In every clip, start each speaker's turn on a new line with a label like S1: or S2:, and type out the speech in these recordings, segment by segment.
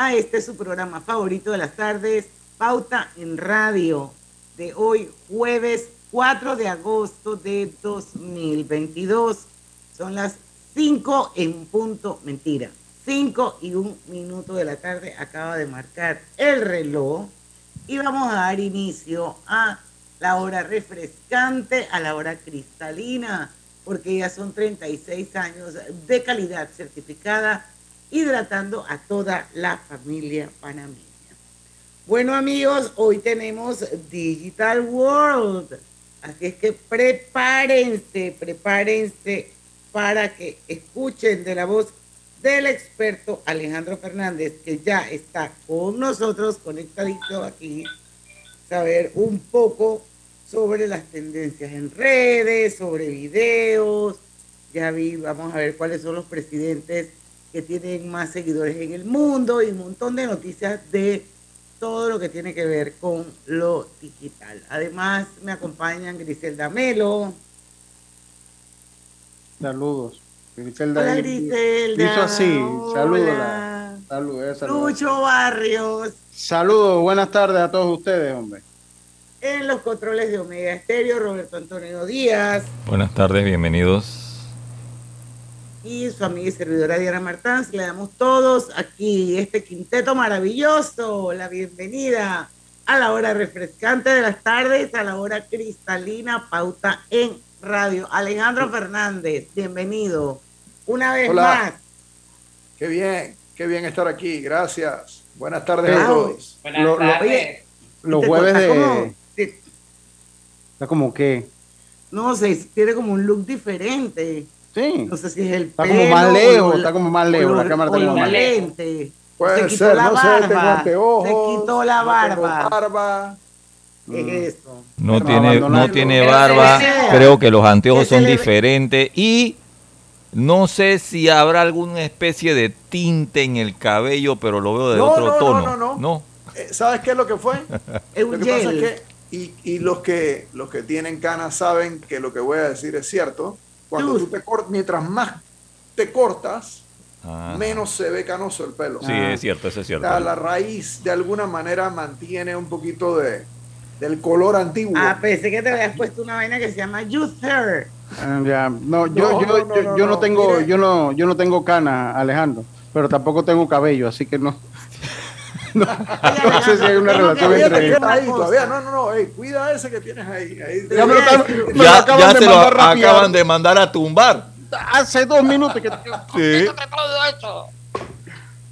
S1: a este su programa favorito de las tardes, Pauta en Radio, de hoy jueves 4 de agosto de 2022. Son las 5 en punto, mentira, 5 y un minuto de la tarde acaba de marcar el reloj y vamos a dar inicio a la hora refrescante, a la hora cristalina porque ya son 36 años de calidad certificada, hidratando a toda la familia panameña. Bueno amigos, hoy tenemos Digital World, así es que prepárense, prepárense para que escuchen de la voz del experto Alejandro Fernández, que ya está con nosotros conectadito aquí, saber un poco sobre las tendencias en redes, sobre videos. Ya vi, vamos a ver cuáles son los presidentes que tienen más seguidores en el mundo y un montón de noticias de todo lo que tiene que ver con lo digital. Además, me acompañan Griselda Melo.
S2: Saludos.
S1: Griselda. Hola, Griselda.
S2: Hizo así. Saludos.
S1: Saludos. Lucho Barrios.
S2: Saludos. Buenas tardes a todos ustedes, hombre.
S1: En los controles de Omega Estéreo, Roberto Antonio Díaz.
S3: Buenas tardes, bienvenidos.
S1: Y su amiga y servidora Diana Martán, le damos todos aquí este quinteto maravilloso, la bienvenida a la hora refrescante de las tardes, a la hora cristalina, pauta en radio. Alejandro Fernández, bienvenido una vez más.
S2: Qué bien, qué bien estar aquí, gracias. Buenas tardes a todos.
S1: Buenas tardes.
S2: los jueves de... Está como que.
S1: No sé, tiene como un look diferente.
S2: Sí.
S1: No sé si es el
S2: Está como más lejos, está como más lejos. La cámara está
S1: como
S2: más
S1: lejos.
S2: Puede
S1: se quitó
S2: ser,
S1: la
S2: no
S1: barba.
S2: sé, tengo anteojos.
S1: se quitó la
S2: no
S1: barba.
S2: tengo barba.
S1: ¿Qué
S2: Mm.
S1: es eso?
S3: No
S2: Pero
S3: tiene, no tiene
S1: Pero
S3: barba, creo que los anteojos son diferentes y no sé si habrá alguna especie de tinte en el cabello, pero lo veo de
S2: No,
S3: otro
S2: no, no,
S3: tono.
S2: no, no. Eh, ¿Sabes qué es lo que fue?
S1: Es
S2: Lo
S1: un
S2: pasa es que, y, y los que los que tienen canas saben que lo que voy a decir es cierto. Cuando tú te cortas, mientras más te cortas,
S3: Ah.
S2: menos se ve canoso el pelo.
S3: Sí, es cierto, eso es
S2: O
S3: cierto.
S2: sea, la raíz de alguna manera mantiene un poquito de del color antiguo.
S1: Ah, pensé que te habías puesto una vaina que se llama Youth Hair.
S2: Ah, ya. No, yo, No, yo, no, yo, no, yo no, no no, tengo, mire. yo no, yo no tengo cana, Alejandro, pero tampoco tengo cabello, así que no. No, no sé si hay una relación entre. Ahí, todavía, no, no, no, ey, cuida ese que tienes ahí. ahí.
S1: Ya me lo están-
S2: me lo
S3: Ya,
S2: acaban
S3: ya
S2: de
S3: se lo acaban de mandar a tumbar.
S2: Hace dos minutos que.
S3: Sí.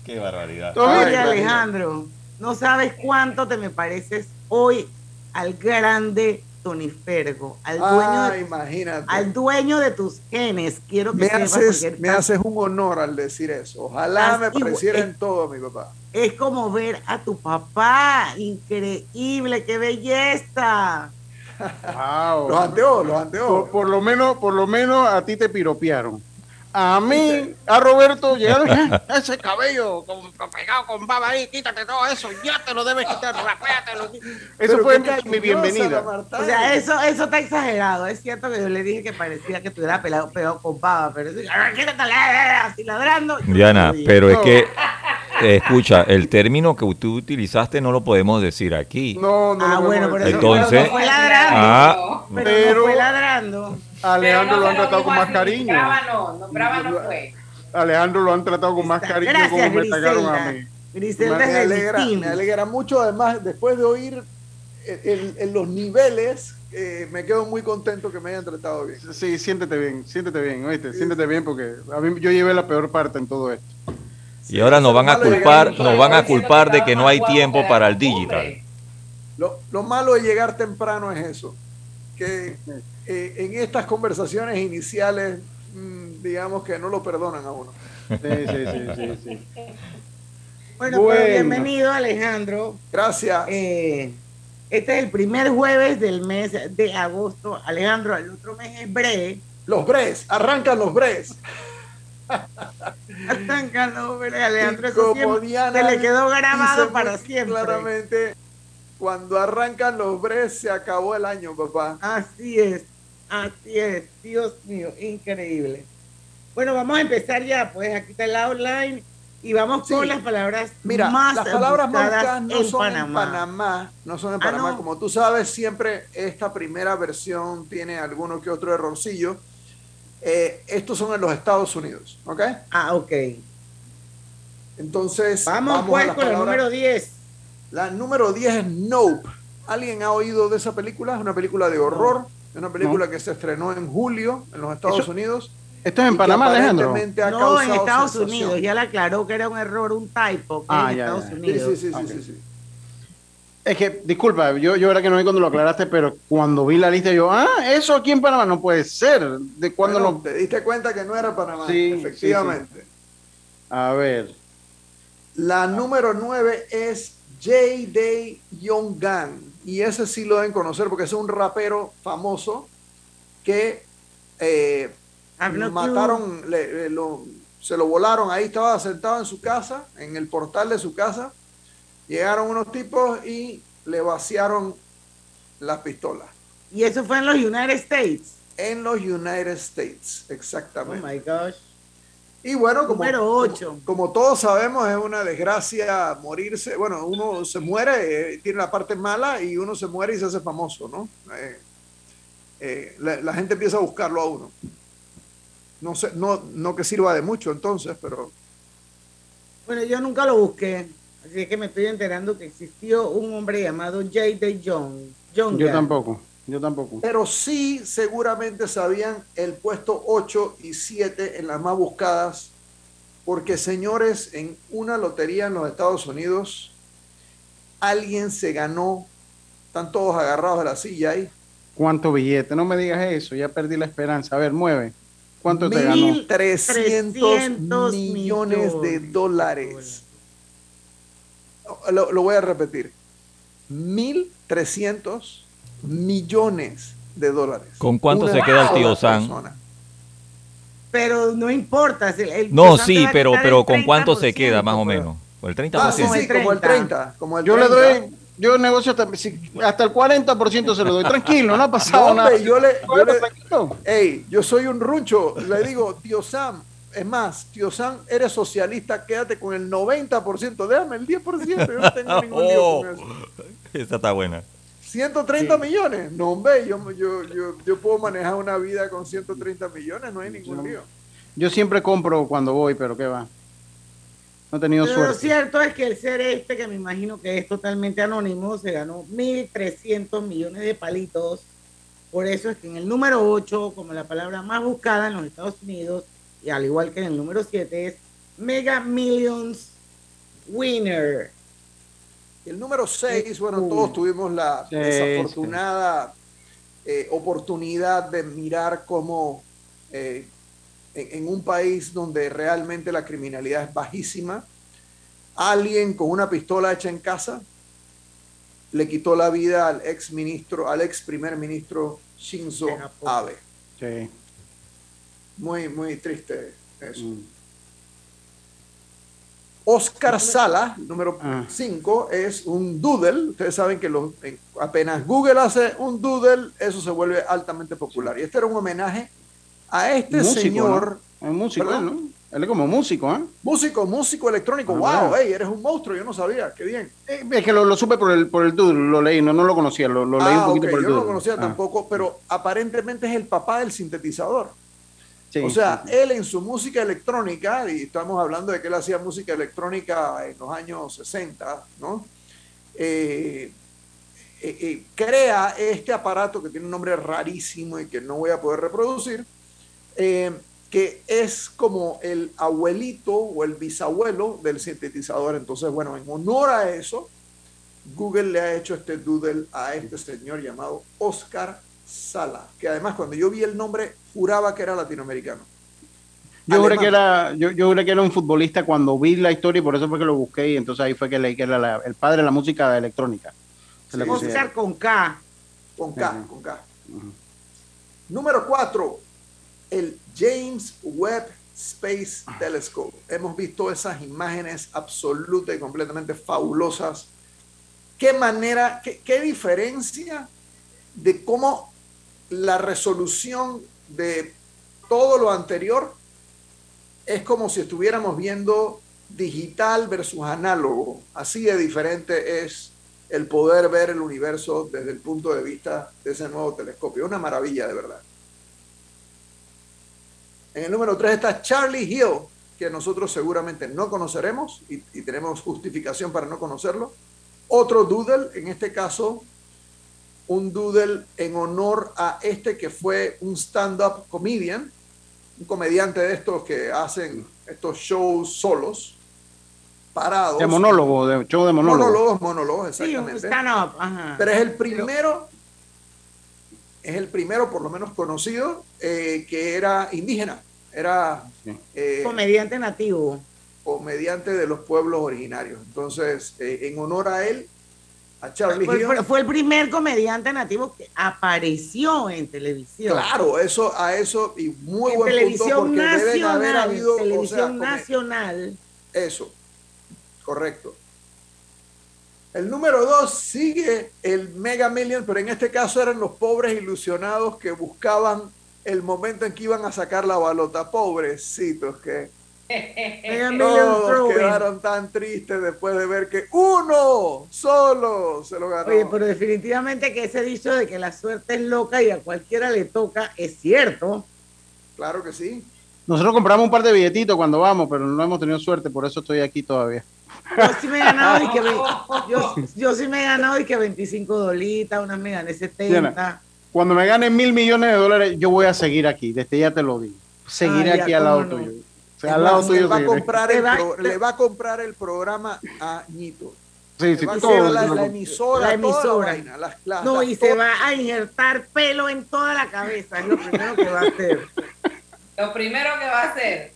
S3: Qué barbaridad.
S1: Oye. Alejandro, no sabes cuánto te me pareces hoy al grande Tony Fergo, al dueño,
S2: Ah,
S1: de,
S2: imagínate.
S1: al dueño de tus genes. Quiero que
S2: me haces, me haces un honor al decir eso. Ojalá me pareciera en todo, mi papá.
S1: es como ver a tu papá. Increíble, qué belleza.
S2: Los anteojos, los anteojos.
S4: Por, por lo menos, por lo menos a ti te piropearon. A mí, a Roberto, llegaron "Ah, ese cabello con- pegado con baba ahí, quítate todo eso, ya te lo debes quitar, rapéatelo. Eso
S2: Pero
S4: fue mi, bienvenida.
S1: O sea, eso, eso está exagerado. Es cierto que yo le dije que parecía que estuviera pelado, pegado con baba, pero eso, así ladrando.
S3: Diana, pero es que, eh, escucha, el término que tú utilizaste no lo podemos decir aquí.
S4: No, no,
S1: Ah,
S4: no,
S1: bueno,
S4: no,
S1: por eso
S3: Entonces-
S1: pero no fue ladrando.
S3: Ah,
S1: pero,
S4: pero-
S1: no fue ladrando.
S4: Alejandro lo han tratado con más cariño.
S5: Brava no, no, brava no fue.
S4: Alejandro lo han tratado con más cariño
S1: gracias,
S4: como me trataron a mí.
S1: Griselda
S4: me, alegra, me alegra mucho, además, después de oír en, en los niveles, eh, me quedo muy contento que me hayan tratado bien.
S2: Sí, siéntete bien, siéntete bien, oíste, siéntete bien porque a mí yo llevé la peor parte en todo esto.
S3: Y ahora nos van a
S4: llegar
S3: culpar, nos van a culpar de que no hay tiempo para el digital.
S4: Lo, lo malo de llegar temprano es eso, que eh, en estas conversaciones iniciales, mm, digamos que no lo perdonan a uno.
S2: Sí, sí, sí, sí, sí.
S1: Bueno,
S2: Bueno.
S1: pero bienvenido Alejandro.
S4: Gracias.
S1: Eh, este es el primer jueves del mes de agosto. Alejandro, el otro mes es Bre.
S4: Los Bres, arrancan los Bres.
S1: Arrancan los Bre, Alejandro. Eso
S4: como
S1: siempre
S4: Diana
S1: se le quedó grabado para siempre.
S4: Claramente, cuando arrancan los Bres, se acabó el año, papá.
S1: Así es, así es. Dios mío, increíble. Bueno, vamos a empezar ya, pues aquí está el outline y vamos
S4: Sí.
S1: con las palabras
S4: Mira,
S1: más
S4: las palabras más no son
S1: Panamá.
S4: en Panamá, no son en
S1: Ah,
S4: Panamá.
S1: no.
S4: Como tú sabes, siempre esta primera versión tiene alguno que otro errorcillo. Eh, estos son en los Estados Unidos, ¿ok?
S1: Ah, ok.
S4: Entonces,
S1: Vamos,
S4: a
S1: pues con el
S4: palabras.
S1: número 10.
S4: La número 10 es Nope. ¿Alguien ha oído de esa película? Es una película de horror. Una película que se estrenó en julio en los Estados
S2: Eso-
S4: Unidos.
S2: Esto es en Panamá, Alejandro.
S1: No, en Estados
S4: sensación.
S1: Unidos. Ya le aclaró que era un error, un typo, que
S2: Ah,
S1: en
S2: ya,
S1: Estados
S2: ya.
S1: Unidos.
S4: sí, sí, sí, sí, sí.
S2: Es que, disculpa, yo, yo era que no vi cuando lo aclaraste, pero cuando vi la lista, yo, ah, eso aquí en Panamá no puede ser. ¿De cuándo
S4: Bueno,
S2: no?
S4: Te diste cuenta que no era Panamá,
S2: Sí,
S4: efectivamente.
S2: A ver.
S4: La número 9 es J.D. Young-Gun. Y ese sí lo deben conocer porque es un rapero famoso que eh, mataron, le- le- lo- se lo volaron. Ahí estaba sentado en su casa, en el portal de su casa. Llegaron unos tipos y le vaciaron las pistolas.
S1: Y eso fue en los United States.
S4: En los United States,
S1: Oh
S4: exactamente.
S1: my gosh.
S4: Y bueno, como, como, como todos sabemos, es una desgracia morirse. Bueno, uno se muere, eh, tiene la parte mala y uno se muere y se hace famoso, ¿no? Eh, eh, la, la gente empieza a buscarlo a uno. No sé, no, no que sirva de mucho entonces, pero
S1: Bueno, yo nunca lo busqué. Así es que me estoy enterando que existió un hombre llamado J.D. Young. Young
S2: Yo tampoco, yo tampoco.
S4: pero sí seguramente sabían el puesto 8 y 7 en las más buscadas, porque señores, en una lotería en los Estados Unidos, alguien se ganó, están todos agarrados de la silla ahí,
S2: ¿Cuánto billete? No me digas eso, ya perdí la esperanza. A ver, mueve. ¿Cuánto te ganó?
S4: 1.300 millones de dólares. Lo, lo voy a repetir. 1.300 millones de dólares.
S3: ¿Con cuánto
S4: Una
S3: se queda el tío Sam?
S4: persona.
S1: Pero no importa. el
S3: No, sí, pero, pero ¿con cuánto se
S1: 30%,
S3: queda más o menos? ¿O el 30%?
S4: Ah, sí,
S1: Como el
S4: sí, como el
S1: 30.
S4: 30. Como el
S2: Yo le
S4: 30.
S2: doy, yo negocio hasta, si- hasta el 40% se lo doy. Tranquilo, no ha
S4: No,
S2: pasado nada.
S4: yo le, yo le-
S2: Tranquilo.
S4: Ey, yo soy un runcho. Le digo, tío Sam, es más, tío Sam, eres socialista, quédate con el 90%. Déjame el 10%. Yo no tengo ningún lío
S3: Oh,
S4: con eso.
S3: esa está buena.
S4: 130 millones. No, hombre, yo, yo, yo, yo puedo manejar una vida con 130 millones, no hay ningún lío.
S2: Yo siempre compro cuando voy, pero qué va. No he tenido
S1: Pero lo
S2: suerte.
S1: cierto es que el ser este, que me imagino que es totalmente anónimo, se ganó 1.300 millones de palitos. Por eso es que en el número 8, como la palabra más buscada en los Estados Unidos, y al igual que en el número 7, es Mega Millions Winner.
S4: El número 6, bueno, todos tuvimos la
S2: Sí,
S4: desafortunada eh, oportunidad de mirar cómo eh, en, en un país donde realmente la criminalidad es bajísima, alguien con una pistola hecha en casa le quitó la vida al ex ministro, al ex primer ministro Shinzo. Abe.
S2: Sí.
S4: Muy, muy triste eso.
S2: Mm.
S4: Oscar Sala, número
S2: Ah.
S4: 5, es un doodle. Ustedes saben que los- en- apenas Google hace un doodle, eso se vuelve altamente popular. Y este era un homenaje a este
S2: Músico,
S4: señor,
S2: Es músico,
S4: ¿Perdón?
S2: él, ¿no? Él es como músico, ¿ah?
S4: músico, músico electrónico.
S2: Ah,
S4: ¡Wow!
S2: bueno.
S4: ey, eres un monstruo! Yo no sabía. ¡Qué bien!
S2: Eh, Es que lo, lo supe por el, por el doodle, lo leí, no, no lo conocía, lo, lo leí un
S4: Ah,
S2: poquito por el
S4: Yo no
S2: doodle.
S4: lo conocía
S2: Ah.
S4: tampoco, pero aparentemente es el papá del sintetizador. O sea, él en su música electrónica, y estamos hablando de que él hacía música electrónica en los años 60, ¿no? Eh, eh, eh, crea este aparato que tiene un nombre rarísimo y que no voy a poder reproducir, que es como el abuelito o el bisabuelo del sintetizador. Entonces, bueno, en honor a eso, Google le ha hecho este doodle a este señor llamado Oscar Sala, que además cuando yo vi el nombre juraba que era latinoamericano.
S2: Yo juré, que era, yo, yo que era un futbolista cuando vi la historia y por eso fue que lo busqué y entonces ahí fue que leí que era el padre de la música electrónica.
S1: Oscar con K.
S4: Con K, con K. Número cuatro, el James Webb Space Telescope. Hemos visto esas imágenes absolutas y completamente fabulosas. ¿Qué manera, qué, qué diferencia de cómo la resolución de todo lo anterior es como si estuviéramos viendo digital versus análogo. Así de diferente es el poder ver el universo desde el punto de vista de ese nuevo telescopio. Una maravilla de verdad. En el número 3 está Charlie Hill, que nosotros seguramente no conoceremos y, y tenemos justificación para no conocerlo. Otro doodle, en este caso un doodle en honor a este que fue un stand-up comedian, un comediante de estos que hacen estos shows solos, parados.
S2: De monólogo, de show de monólogo.
S4: Monólogos, monólogos, exactamente.
S1: Sí, stand-up,
S4: Pero es el primero, es el primero, por lo menos conocido, eh, que era indígena. Era
S1: eh, comediante nativo.
S4: Comediante de los pueblos originarios. Entonces, eh, en honor a él,
S1: fue, el primer comediante nativo que apareció en televisión.
S4: Claro, eso a eso y muy
S1: en
S4: buen
S1: televisión
S4: punto
S1: porque nacional, haber habido televisión nacional.
S4: Eso, correcto. El número dos sigue el Mega Million, pero en este caso eran los pobres ilusionados que buscaban el momento en que iban a sacar la balota. Pobrecitos que todos quedaron tan tristes después de ver que uno solo se lo ganó.
S1: Oye, pero definitivamente que ese dicho de que la suerte es loca y a cualquiera le toca es cierto.
S4: Claro que sí.
S2: Nosotros compramos un par de billetitos cuando vamos, pero no hemos tenido suerte, por eso estoy aquí todavía.
S1: Yo sí me he ganado y que, yo, sí me he ganado y que 25 dolitas, unas me gané 70.
S2: cuando me gane mil millones de dólares, yo voy a seguir aquí, desde ya te lo digo. Seguiré aquí al lado tuyo
S4: le, va a comprar el le va a comprar el programa a Ñito.
S2: Sí, sí,
S4: todo, la, la, emisora, la emisora.
S1: las, no, y se va a injertar pelo en toda la cabeza, es lo primero que va a hacer.
S6: Lo primero que va a hacer.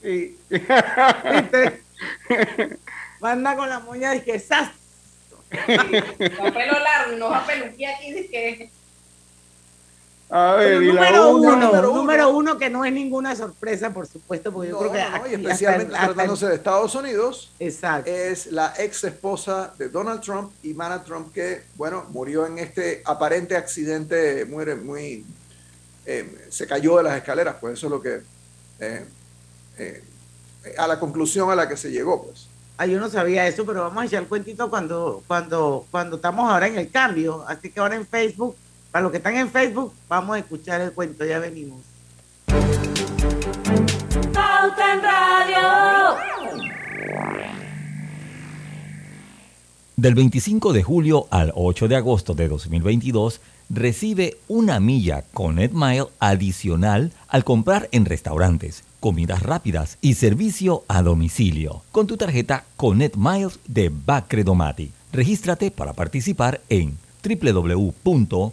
S1: Sí. ¿Viste? Manda con la moña de que ¡zas!
S6: Con pelo largo y nos va a peluquear aquí de que
S1: a ver, número, uno, número, uno, que no es ninguna sorpresa, por supuesto, porque yo creo que.
S4: especialmente tratándose de Estados Unidos, es la ex esposa de Donald Trump, y Mana Trump, que, bueno, murió en este aparente accidente muy. muy eh, se cayó de las escaleras, pues eso es lo que. Eh, eh, a la conclusión a la que se llegó, pues.
S1: Ah, yo no sabía eso, pero vamos a echar el cuentito cuando, cuando, cuando estamos ahora en el cambio. Así que ahora en Facebook para los que están en Facebook, vamos a escuchar el cuento, ya venimos.
S6: Pauta en Radio.
S3: Del 25 de julio al 8 de agosto de 2022, recibe una milla con Mile adicional al comprar en restaurantes, comidas rápidas y servicio a domicilio con tu tarjeta Connect Miles de Bacredomatic. Regístrate para participar en www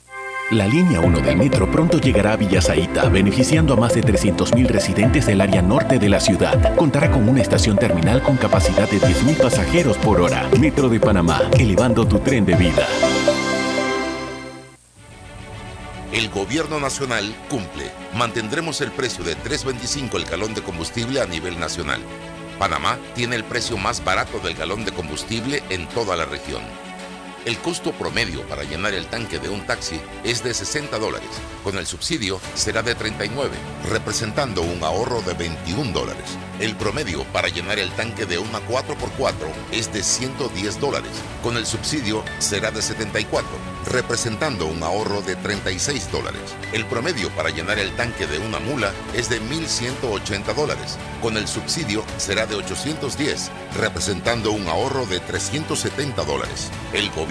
S5: La línea 1 del metro pronto llegará a Villasaita, beneficiando a más de 300.000 residentes del área norte de la ciudad. Contará con una estación terminal con capacidad de 10.000 pasajeros por hora. Metro de Panamá, elevando tu tren de vida.
S7: El gobierno nacional cumple. Mantendremos el precio de 3.25 el galón de combustible a nivel nacional. Panamá tiene el precio más barato del galón de combustible en toda la región. El costo promedio para llenar el tanque de un taxi es de 60 dólares. Con el subsidio será de 39, representando un ahorro de 21 dólares. El promedio para llenar el tanque de una 4x4 es de 110 dólares. Con el subsidio será de 74, representando un ahorro de 36 dólares. El promedio para llenar el tanque de una mula es de 1.180 dólares. Con el subsidio será de 810, representando un ahorro de 370 dólares. El gobierno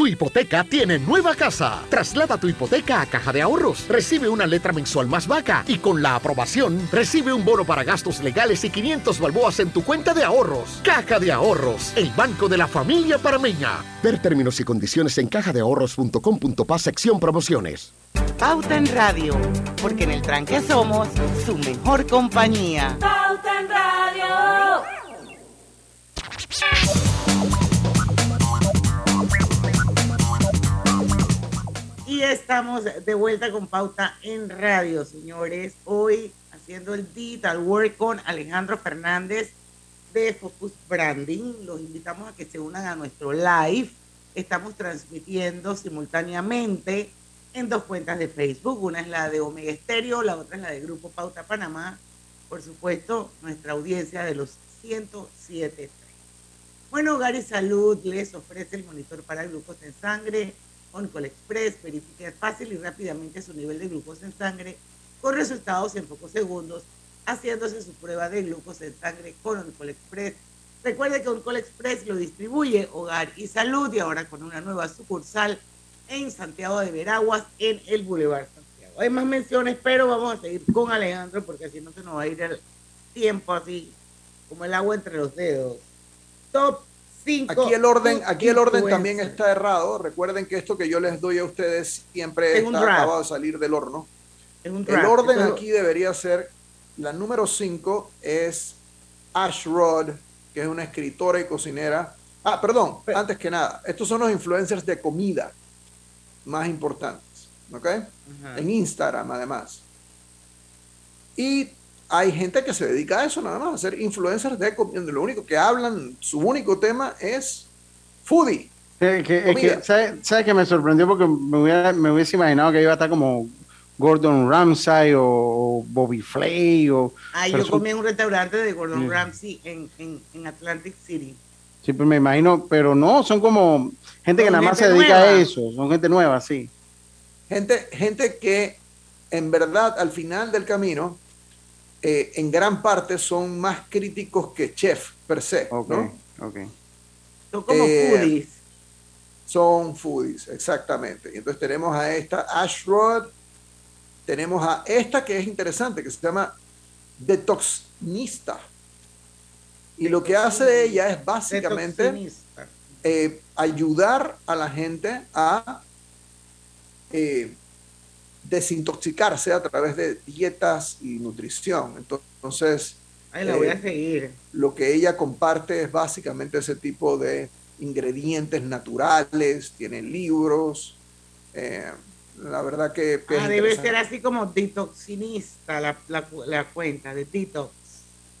S8: Tu hipoteca tiene nueva casa. Traslada tu hipoteca a Caja de Ahorros. Recibe una letra mensual más vaca y con la aprobación recibe un bono para gastos legales y 500 balboas en tu cuenta de ahorros. Caja de Ahorros, el banco de la familia parameña. Ver términos y condiciones en cajadeahorros.com.pa sección promociones.
S1: Pauta en Radio, porque en el tranque somos su mejor compañía.
S9: Pauta en Radio.
S1: Y estamos de vuelta con Pauta en Radio, señores. Hoy haciendo el Digital Work con Alejandro Fernández de Focus Branding. Los invitamos a que se unan a nuestro live. Estamos transmitiendo simultáneamente en dos cuentas de Facebook. Una es la de Omega Estéreo, la otra es la de Grupo Pauta Panamá. Por supuesto, nuestra audiencia de los 107.3. Bueno, Hogar Salud les ofrece el monitor para glucosa en sangre Oncol Express. Verifique fácil y rápidamente su nivel de glucosa en sangre con resultados en pocos segundos, haciéndose su prueba de glucosa en sangre con Oncol Express. Recuerde que Oncol Express lo distribuye Hogar y Salud y ahora con una nueva sucursal en Santiago de Veraguas, en el Boulevard Santiago. Hay más menciones, pero vamos a seguir con Alejandro porque así no se nos va a ir el tiempo así como el agua entre los dedos. Top 5.
S4: Aquí el orden, aquí el orden también está errado. Recuerden que esto que yo les doy a ustedes siempre
S1: Es
S4: está acabado de salir del horno.
S1: Es un
S4: El orden aquí debería ser, la número 5 es Ash Rod, que es una escritora y cocinera. Ah, perdón, antes que nada, estos son los influencers de comida más importantes, ¿ok? En Instagram además. Y hay gente que se dedica a eso nada más, a ser influencers de comida. Lo único que hablan, su único tema es foodie.
S2: Que- es que,
S4: Comida.
S2: ¿sabes sabe que me sorprendió? Porque me, hubiera- me hubiese imaginado que iba a estar como Gordon Ramsay o Bobby Flay o...
S1: Ah, yo comí en un restaurante de Gordon. Ramsay en, en, en Atlantic City.
S2: Sí, pues me imagino, pero no, son como gente que nada más se dedica a eso, son gente nueva, sí.
S4: Gente, gente que en verdad al final del camino, eh, en gran parte son más críticos que chef per se. ¿no?
S1: Son como eh, foodies.
S4: Son foodies, exactamente. Y entonces tenemos a esta Ashrod, tenemos a esta que es interesante, que se llama Detoxnista. Y lo que hace ella es básicamente eh, ayudar a la gente a eh, desintoxicarse a través de dietas y nutrición. Entonces,
S1: eh,
S4: lo que ella comparte es básicamente ese tipo de ingredientes naturales, tiene libros. la verdad que...
S1: ah, debe ser así como detoxinista la, la cuenta de detox.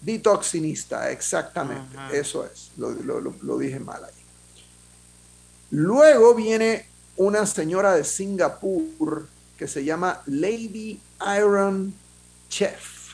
S4: Detoxinista, exactamente. Eso es. Lo, dije mal ahí. Luego viene una señora de Singapur que se llama Lady Iron Chef.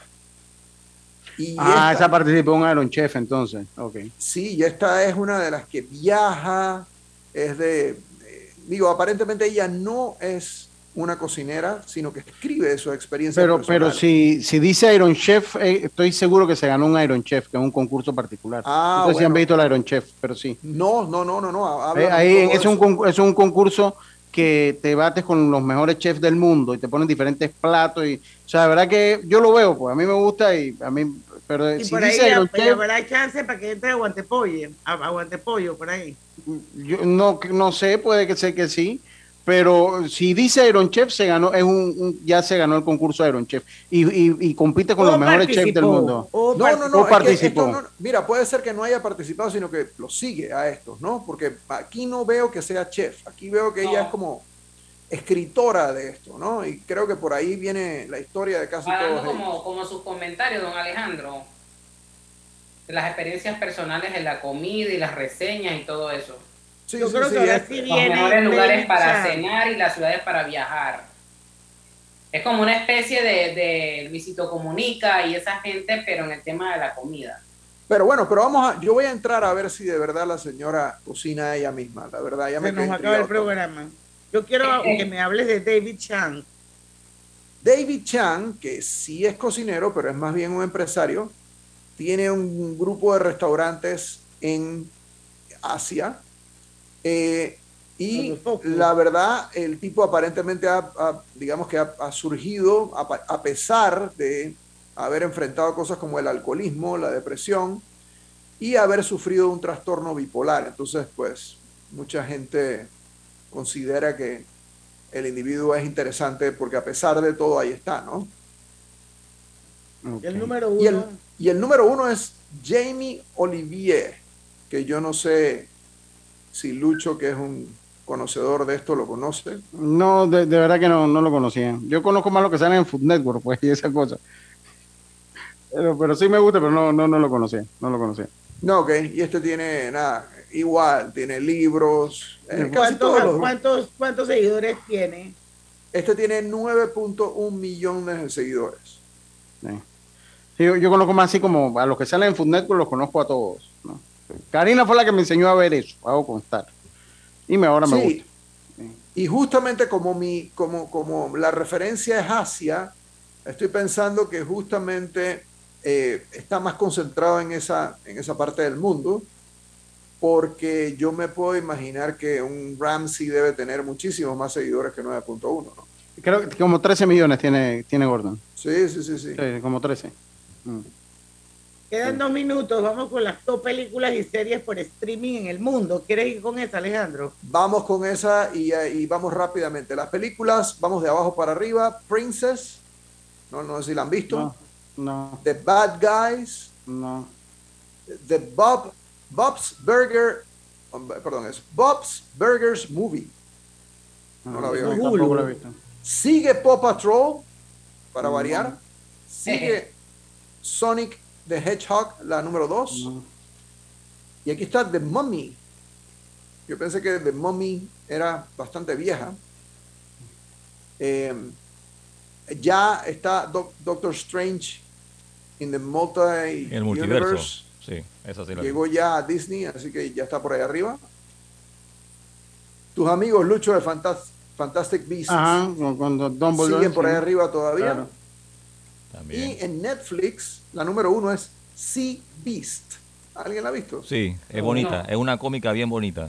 S2: ah, esa participó en Iron Chef entonces. Okay.
S4: Sí, y esta es una de las que viaja, es de, eh, digo, aparentemente ella no es una cocinera, sino que escribe de su experiencia.
S2: Pero, pero si, si dice Iron Chef, eh, estoy seguro que se ganó un Iron Chef, que es un concurso particular. Ah, no sé si han visto el Iron Chef, pero sí.
S4: No, no, no, no, no.
S2: Eh, ahí es un, es un concurso que te bates con los mejores chefs del mundo y te ponen diferentes platos y o sea la verdad que yo lo veo pues a mí me gusta y a mí pero
S1: y si por dice ahí Iron Chef, hay chance para que entre aguante pollo aguante pollo por ahí.
S2: Yo no no sé puede que sea que sí pero si dice Iron Chef, se ganó, es un, ya se ganó el concurso Iron Chef y, y, compite con los mejores chefs del mundo.
S4: no, no, no, participó. mira, puede ser que no haya participado, sino que lo sigue a estos, ¿no? Porque aquí no veo que sea chef, aquí veo que ella es como escritora de esto, ¿no? Y creo que por ahí viene la historia de casi todos
S6: como, como sus comentarios, don Alejandro, las experiencias personales en la comida y las reseñas y todo eso.
S1: Yo creo que ahora sí viene.
S6: Los mejores lugares para cenar y las ciudades para viajar. Es como una especie de, de Luisito Comunica y esa gente, pero en el tema de la comida.
S4: Pero bueno, pero vamos a, yo voy a entrar a ver si de verdad la señora cocina ella misma, la verdad. Ya
S1: Se me nos acaba el programa. Yo quiero que me hables de David Chang.
S4: David Chang, que sí es cocinero, pero es más bien un empresario, tiene un grupo de restaurantes en Asia eh, y la verdad, el tipo aparentemente ha, digamos que ha, surgido a, pesar de haber enfrentado cosas como el alcoholismo, la depresión y haber sufrido un trastorno bipolar. Entonces, pues, mucha gente considera que el individuo es interesante porque a pesar de todo ahí está, ¿no?
S1: El número uno.
S4: y el número uno es Jamie Olivier, que yo no sé si Lucho, que es un conocedor de esto, lo conoce.
S2: No, de, verdad que no, no lo conocía. Yo conozco más lo que sale en Food Network, pues, y esa cosa. Pero, pero sí me gusta, pero no, no, no lo conocía, no lo conocía.
S4: No, ok, y este tiene, nada, igual, tiene libros.
S1: Eh, ¿Cuántos, ¿cuántos, ¿Cuántos seguidores tiene?
S4: Este tiene 9.1 millones de seguidores.
S2: Sí. yo, yo, conozco más así como a los que salen en Food Network, los conozco a todos. Karina fue la que me enseñó a ver eso, hago constar. Y me, ahora me gusta.
S4: Y justamente como, mi, como, como la referencia es Asia, estoy pensando que justamente eh, está más concentrado en esa, en esa parte del mundo, porque yo me puedo imaginar que un Ramsey debe tener muchísimos más seguidores que 9.1, ¿no?
S2: Creo que como 13 millones tiene, tiene Gordon.
S4: Sí, sí, sí, sí.
S2: como 13.
S1: Quedan dos minutos, vamos con las dos películas y series por streaming en el mundo. ¿Quieres ir con esa, Alejandro?
S4: Vamos con esa y, vamos rápidamente. Las películas, vamos de abajo para arriba. Princess, no, no sé si la han visto.
S2: No.
S4: The Bad Guys.
S2: No.
S4: The Bob, Bob's Burger, um, perdón, es Bob's Burgers Movie. No, la, veo.
S2: Tampoco la he visto.
S4: Sigue Paw Patrol, para variar. Sigue Sonic The Hedgehog, la número 2. Y aquí está The Mummy. Yo pensé que The Mummy era bastante vieja. Em, ya está Doctor Strange in the multi
S3: El multiverso. Sí. Sí
S4: Llegó ya a Disney, así que ya está por ahí arriba. Tus amigos Lucho de Fantas- Fantastic Beasts
S2: Ajá,
S4: siguen por ahí arriba todavía.
S2: Claro.
S4: Y en Netflix, la número uno es Sea Beast. ¿Alguien la ha visto?
S3: Sí, es bonita. Es una cómica bien bonita.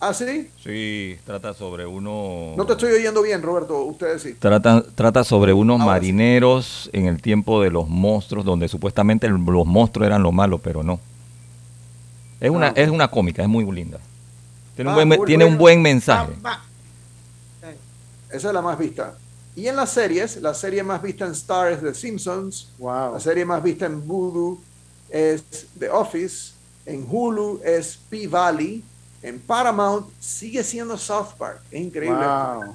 S4: ¿Ah, sí?
S3: Sí, trata sobre uno...
S4: No te estoy oyendo bien, Roberto. Ustedes sí.
S3: Trata, trata sobre unos
S4: Ahora sí.
S3: marineros en el tiempo de los monstruos, donde supuestamente los monstruos eran lo malo, pero no. Es una,
S4: Ah.
S3: es una cómica, es muy linda. Tiene, un,
S4: Ah,
S3: buen, un mensaje.
S4: Esa es la más vista. Y en las series, la serie más vista en Star es The Simpsons. La serie más vista en Voodoo es The Office. En Hulu es P-Valley. En Paramount sigue siendo South Park. Es increíble.
S2: Wow.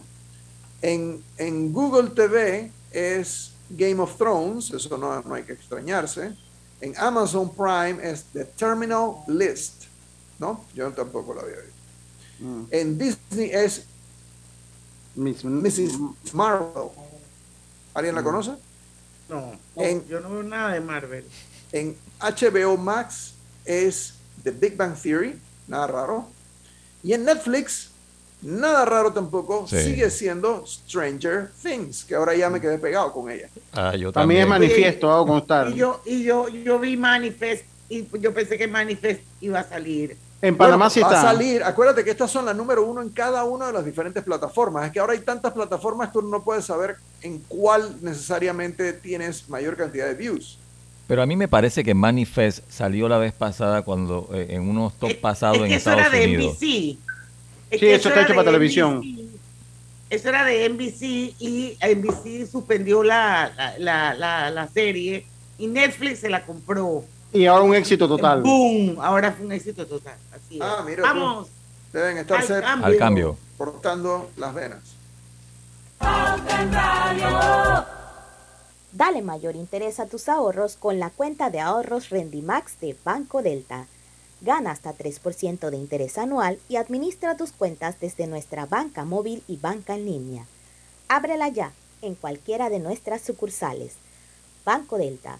S4: En, en Google TV es Game of Thrones. Eso no, no hay que extrañarse. En Amazon Prime es The Terminal List. ¿No? Yo tampoco lo había visto.
S2: Mm.
S4: En Disney es Mrs. Marvel. ¿Alguien la conoce?
S1: No,
S4: En-
S1: yo no veo nada de Marvel.
S4: En HBO Max es The Big Bang Theory, nada raro. Y en Netflix, nada raro tampoco,
S3: Sí.
S4: sigue siendo Stranger Things, que ahora ya me quedé pegado con ella.
S3: Ah, yo
S2: También es
S3: también.
S2: manifiesto, hago constar.
S1: Y yo, y yo, yo vi Manifest y yo pensé que Manifest iba a salir.
S2: En Panamá
S4: Bueno,
S2: sí
S4: va
S2: está.
S4: a salir, acuérdate que estas son las número uno en cada una de las diferentes plataformas. Es que ahora hay tantas plataformas que uno no puede saber en cuál necesariamente tienes mayor cantidad de views.
S3: Pero a mí me parece que Manifest salió la vez pasada cuando eh, en unos top pasados
S1: Es
S3: en
S1: que eso
S3: Estados
S1: era de
S3: Unidos.
S1: NBC. Es
S2: Sí,
S1: que
S2: eso está
S1: era
S2: hecho para
S1: de
S2: televisión.
S1: Eso era de NBC y NBC suspendió la, la, la, la, la serie y Netflix se la compró.
S2: Y ahora un éxito total.
S1: ¡Boom! Ahora fue un éxito total. Así es.
S4: Ah, mira tú.
S1: Vamos.
S4: Deben estarse
S1: Al cambio.
S3: Al cambio.
S4: cortando las venas.
S10: Dale mayor interés a tus ahorros con la cuenta de ahorros Rendimax de Banco Delta. Gana hasta 3% de interés anual y administra tus cuentas desde nuestra banca móvil y banca en línea. Ábrela ya en cualquiera de nuestras sucursales. Banco Delta,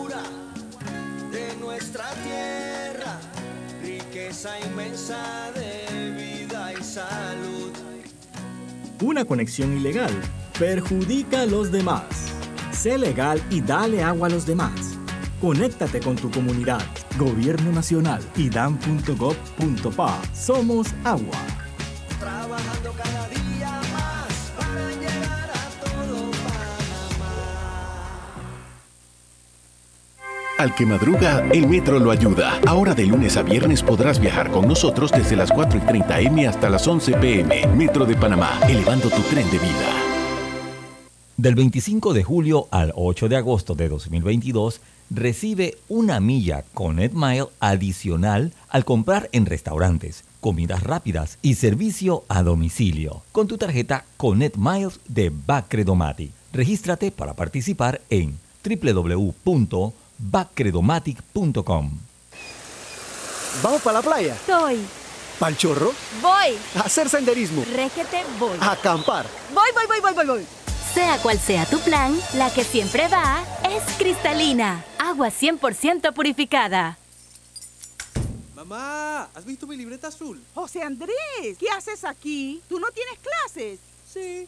S11: riqueza inmensa de vida y salud.
S12: Una conexión ilegal perjudica a los demás. Sé legal y dale agua a los demás. Conéctate con tu comunidad. Gobierno Nacional y dan.gov.pa. Somos agua.
S5: Al que madruga, el metro lo ayuda. Ahora de lunes a viernes podrás viajar con nosotros desde las 4 y 30 M hasta las 11 PM. Metro de Panamá, elevando tu tren de vida.
S3: Del 25 de julio al 8 de agosto de 2022, recibe una milla con Mile adicional al comprar en restaurantes, comidas rápidas y servicio a domicilio con tu tarjeta Connect Miles de Bacredomatic. Regístrate para participar en www.bacredomatic.com.
S13: ¿Vamos para la playa?
S14: Soy.
S13: ¿Pal chorro?
S14: Voy.
S13: ¿A hacer senderismo?
S14: Réquete, voy.
S13: ¿A acampar?
S14: Voy, voy, voy, voy, voy, voy. Sea cual sea tu plan, la que siempre va es cristalina. Agua 100% purificada.
S15: Mamá, ¿has visto mi libreta azul?
S16: José Andrés, ¿qué haces aquí? ¿Tú no tienes clases?
S15: Sí,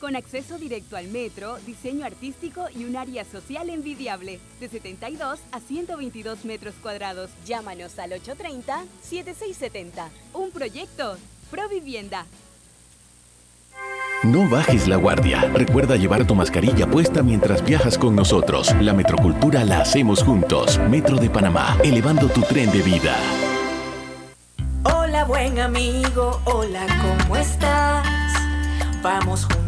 S17: con acceso directo al metro, diseño artístico y un área social envidiable, de 72 a 122 metros cuadrados. Llámanos al 830-7670. Un proyecto, Provivienda.
S5: No bajes la guardia. Recuerda llevar tu mascarilla puesta mientras viajas con nosotros. La metrocultura la hacemos juntos. Metro de Panamá, elevando tu tren de vida.
S18: Hola buen amigo, hola, ¿cómo estás? Vamos juntos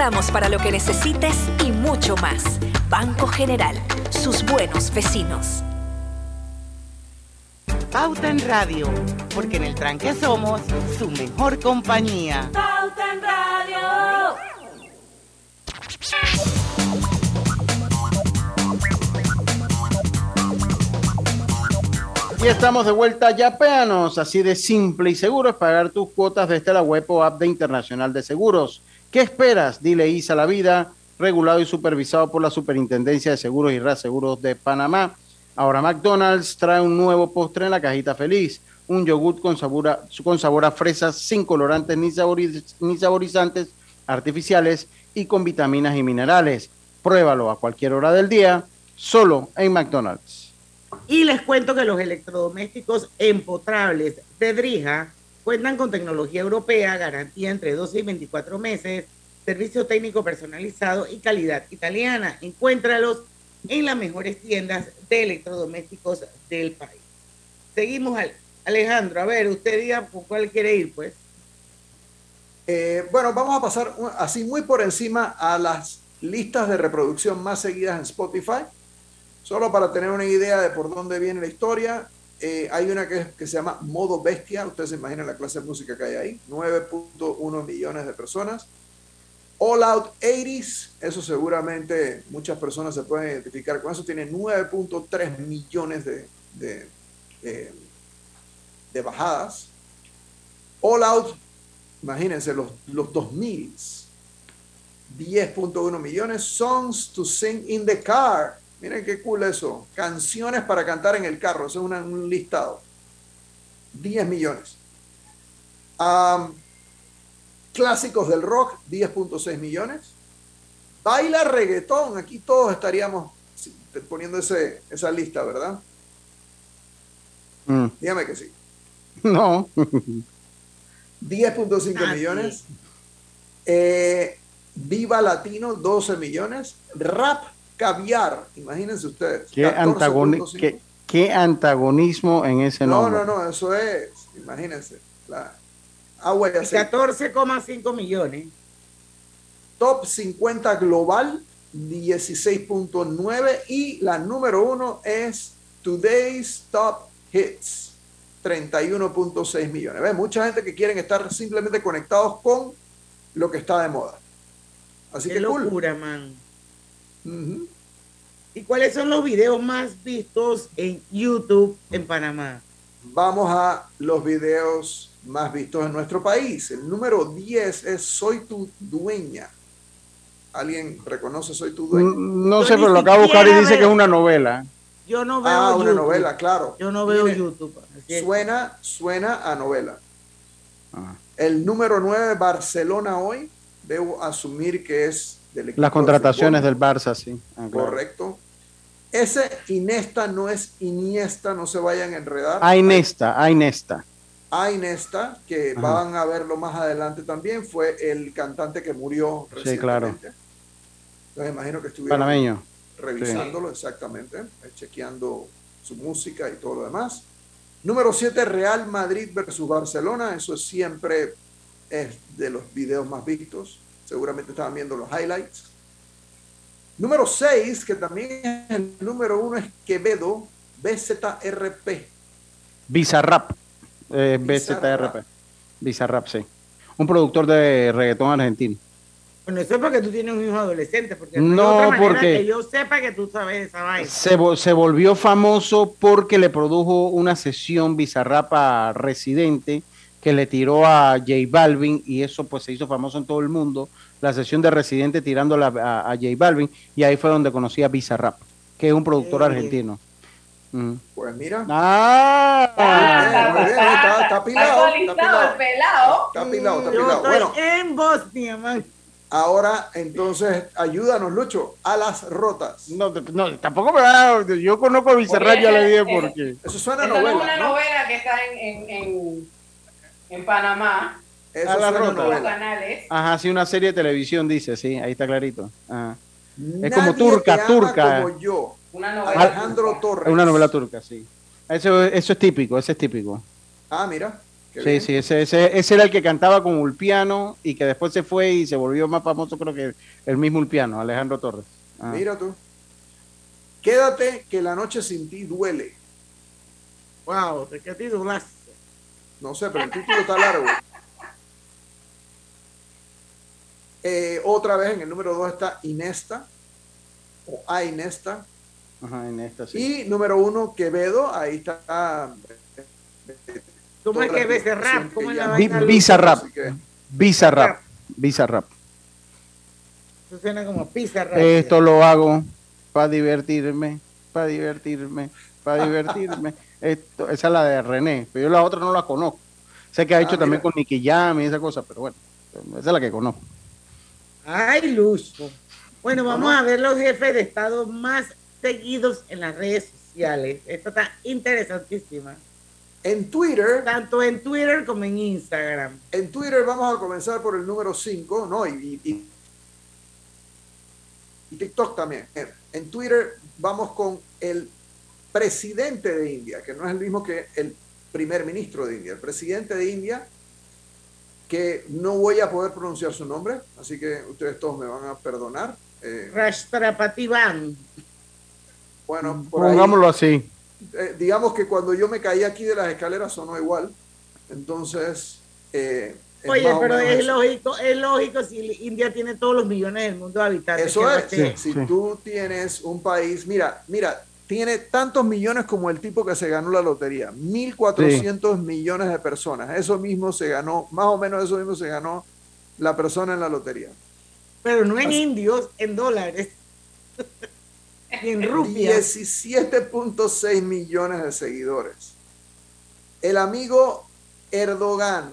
S18: Estamos para lo que necesites y mucho más. Banco General, sus buenos vecinos.
S1: Pauta en Radio, porque en el tranque somos su mejor compañía.
S19: Pauta en Radio.
S2: Y estamos de vuelta ya, péanos, así de simple y seguro es pagar tus cuotas desde la web o app de Internacional de Seguros. ¿Qué esperas? Dile ISA la vida, regulado y supervisado por la Superintendencia de Seguros y Reaseguros de Panamá. Ahora McDonald's trae un nuevo postre en la cajita feliz, un yogurt con sabor a, fresas sin colorantes ni, ni saborizantes artificiales y con vitaminas y minerales. Pruébalo a cualquier hora del día, solo en McDonald's.
S1: Y les cuento que los electrodomésticos empotrables de Drija cuentan con tecnología europea, garantía entre 12 y 24 meses, servicio técnico personalizado y calidad italiana. Encuéntralos en las mejores tiendas de electrodomésticos del país. Seguimos, al- Alejandro. A ver, usted diga con cuál quiere ir, pues.
S4: Eh, bueno, vamos a pasar así muy por encima a las listas de reproducción más seguidas en Spotify. Solo para tener una idea de por dónde viene la historia, eh, hay una que, se llama Modo Bestia. Ustedes se imaginan la clase de música que hay ahí. 9.1 millones de personas. All Out 80s, eso seguramente muchas personas se pueden identificar con eso. Tiene 9.3 millones de, de, bajadas. All Out, imagínense, los, los 2000 10.1 millones. Songs to sing in the car. Miren qué cool eso. Canciones para cantar en el carro. Eso es una- un listado. 10 millones. Clásicos del rock, 10.6 millones. Baila reggaetón. Aquí todos estaríamos poniendo ese, esa lista, ¿verdad?
S2: Mm,
S4: Dígame que sí.
S2: No.
S4: 10.5
S1: Ah,
S4: millones. Eh, Viva Latino, 12 millones. Rap Caviar, imagínense ustedes.
S2: ¿Qué, antagoni-
S4: 14.5.
S2: qué- qué antagonismo en ese
S4: No,
S2: nombre?
S4: no, no, eso es, imagínense. La agua y
S1: Y
S4: aceite.
S1: 14,5 millones.
S4: Top 50 global, 16.9. Y la número uno es Today's Top Hits, 31.6 millones. ¿Ves? Mucha gente que quieren estar simplemente conectados con lo que está de moda. Así
S1: Qué
S4: que cool.
S1: locura, ¿Y cuáles son los videos más vistos en YouTube en Panamá?
S4: Vamos a los videos más vistos en nuestro país. El número 10 es Soy tu dueña. ¿Alguien reconoce Soy tu dueña?
S2: Mm, No sé, pero lo acabo de buscar y dice que es una novela.
S1: Yo no veo
S4: Ah, una novela, claro.
S1: Yo no veo YouTube.
S4: Suena, suena a novela.
S2: Ah.
S4: El número 9, Barcelona hoy. Debo asumir que es del
S2: Las contrataciones del Barça, sí. Ah, claro.
S4: Correcto. Ese Inesta no es Iniesta, no se vayan a enredar.
S2: Hay Nesta, hay Nesta.
S4: A Inesta, que
S2: Ajá.
S4: van a verlo más adelante también, fue el cantante que murió
S2: Sí, claro.
S4: recientemente. Entonces imagino que estuvieron
S2: Panameño.
S4: revisándolo exactamente, eh, chequeando su música y todo lo demás. Número 7, Real Madrid versus Barcelona. Eso siempre es de los videos más vistos. Seguramente estaban viendo los highlights. Número 6, que también es el número 1, es Quevedo BZRP.
S2: Bizarrap. Eh,
S4: Bizarrap.
S2: BZRP. Bizarrap, sí. Un productor de reggaetón argentino.
S1: Bueno, eso es porque tú tienes un hijo adolescente. Porque
S2: No,
S1: otra manera
S2: porque-
S1: que yo sepa que tú sabes esa vaina.
S2: Se, se volvió famoso porque le produjo una sesión Bizarrap a Residente que le tiró a J Balvin y eso pues se hizo famoso en todo el mundo, la sesión de Residente tirándola a, a J Balvin y ahí fue donde conocí a Bizarrap, que es un productor
S4: Eh.
S2: argentino. Mm.
S4: Pues mira.
S2: Ah,
S4: Muy bien, está, está pilado, está pilado.
S6: el pelado.
S4: Está pilado, está
S1: Yo
S4: pilado.
S1: estoy
S4: Bueno,
S1: en Bosnia, man.
S4: ahora entonces ayúdanos, Lucho, a las rotas.
S2: No, no, tampoco me va, yo conozco a Bizarrap, ya le dije
S6: eh,
S2: por qué.
S4: Eso suena a
S6: Esa no es
S4: novela,
S6: una
S4: ¿no?
S6: novela que está en, en, en, en Panamá,
S4: Eso
S2: A
S6: los canales.
S2: Ajá, sí, una serie de televisión dice, sí, ahí está clarito. Ajá.
S4: Nadie
S2: como turca,
S4: te ama
S2: turca.
S4: Como yo,
S6: Una novela.
S4: Alejandro Torres.
S2: Es una novela turca, sí. Eso, eso es típico, ese es típico.
S4: Ah, mira.
S2: Sí,
S4: bien.
S2: sí, ese, ese, ese era el que cantaba con Ulpiano y que después se fue y se volvió más famoso, creo que el mismo Ulpiano, Alejandro Torres. Ah.
S4: Mira tú. Quédate que la noche sin ti duele.
S1: Wow, ¿de qué titulaste?
S4: No sé, pero el título está largo. Eh, otra vez en el número 2 está Inesta o A Inesta.
S2: Ajá, en esta sí.
S4: Y número 1, Quevedo. Ahí está. eh,
S1: ¿Cómo es que
S4: la
S1: ves el
S4: explicación
S1: rap? ¿Cómo es la vaina?
S2: Bizarrap.
S4: Así que-
S2: Bizarrap. Bizarrap.
S1: Eso suena como pizza rap.
S2: Esto lo hago para divertirme, para divertirme, para divertirme. Esto, esa es la de René, pero yo la otra no la conozco. Sé que ha
S4: Ah,
S2: hecho también con Nicky Jam y esa cosa, pero bueno, esa es la que conozco.
S1: Ay, Lucho. Bueno, vamos a ver los jefes de Estado más seguidos en las redes sociales. Esta está interesantísima.
S4: En Twitter,
S1: Tanto en Twitter como en Instagram.
S4: en Twitter vamos a comenzar por el número 5, ¿no? Y, y- y TikTok también. En Twitter vamos con el presidente de India, que no es el mismo que el primer ministro de India. El presidente de India, que no voy a poder pronunciar su nombre, así que ustedes todos me van a perdonar. Eh,
S1: Rashtrapativan.
S4: bueno, por ahí,
S2: Pongámoslo así.
S4: eh, digamos que cuando yo me caí aquí de las escaleras sonó igual. Entonces, eh, es
S1: Oye, pero es
S4: eso.
S1: lógico, es lógico si India tiene todos los millones del mundo de habitantes.
S4: Eso es, si tú tienes un país, mira, mira, tiene tantos millones como el tipo que se ganó la lotería, 1.400 millones de personas, eso mismo se ganó, más o menos eso mismo se ganó la persona en la lotería.
S1: Pero no en
S4: Así-
S1: indios, en dólares. En rupias.
S4: 17.6 millones de seguidores. El amigo Erdogan,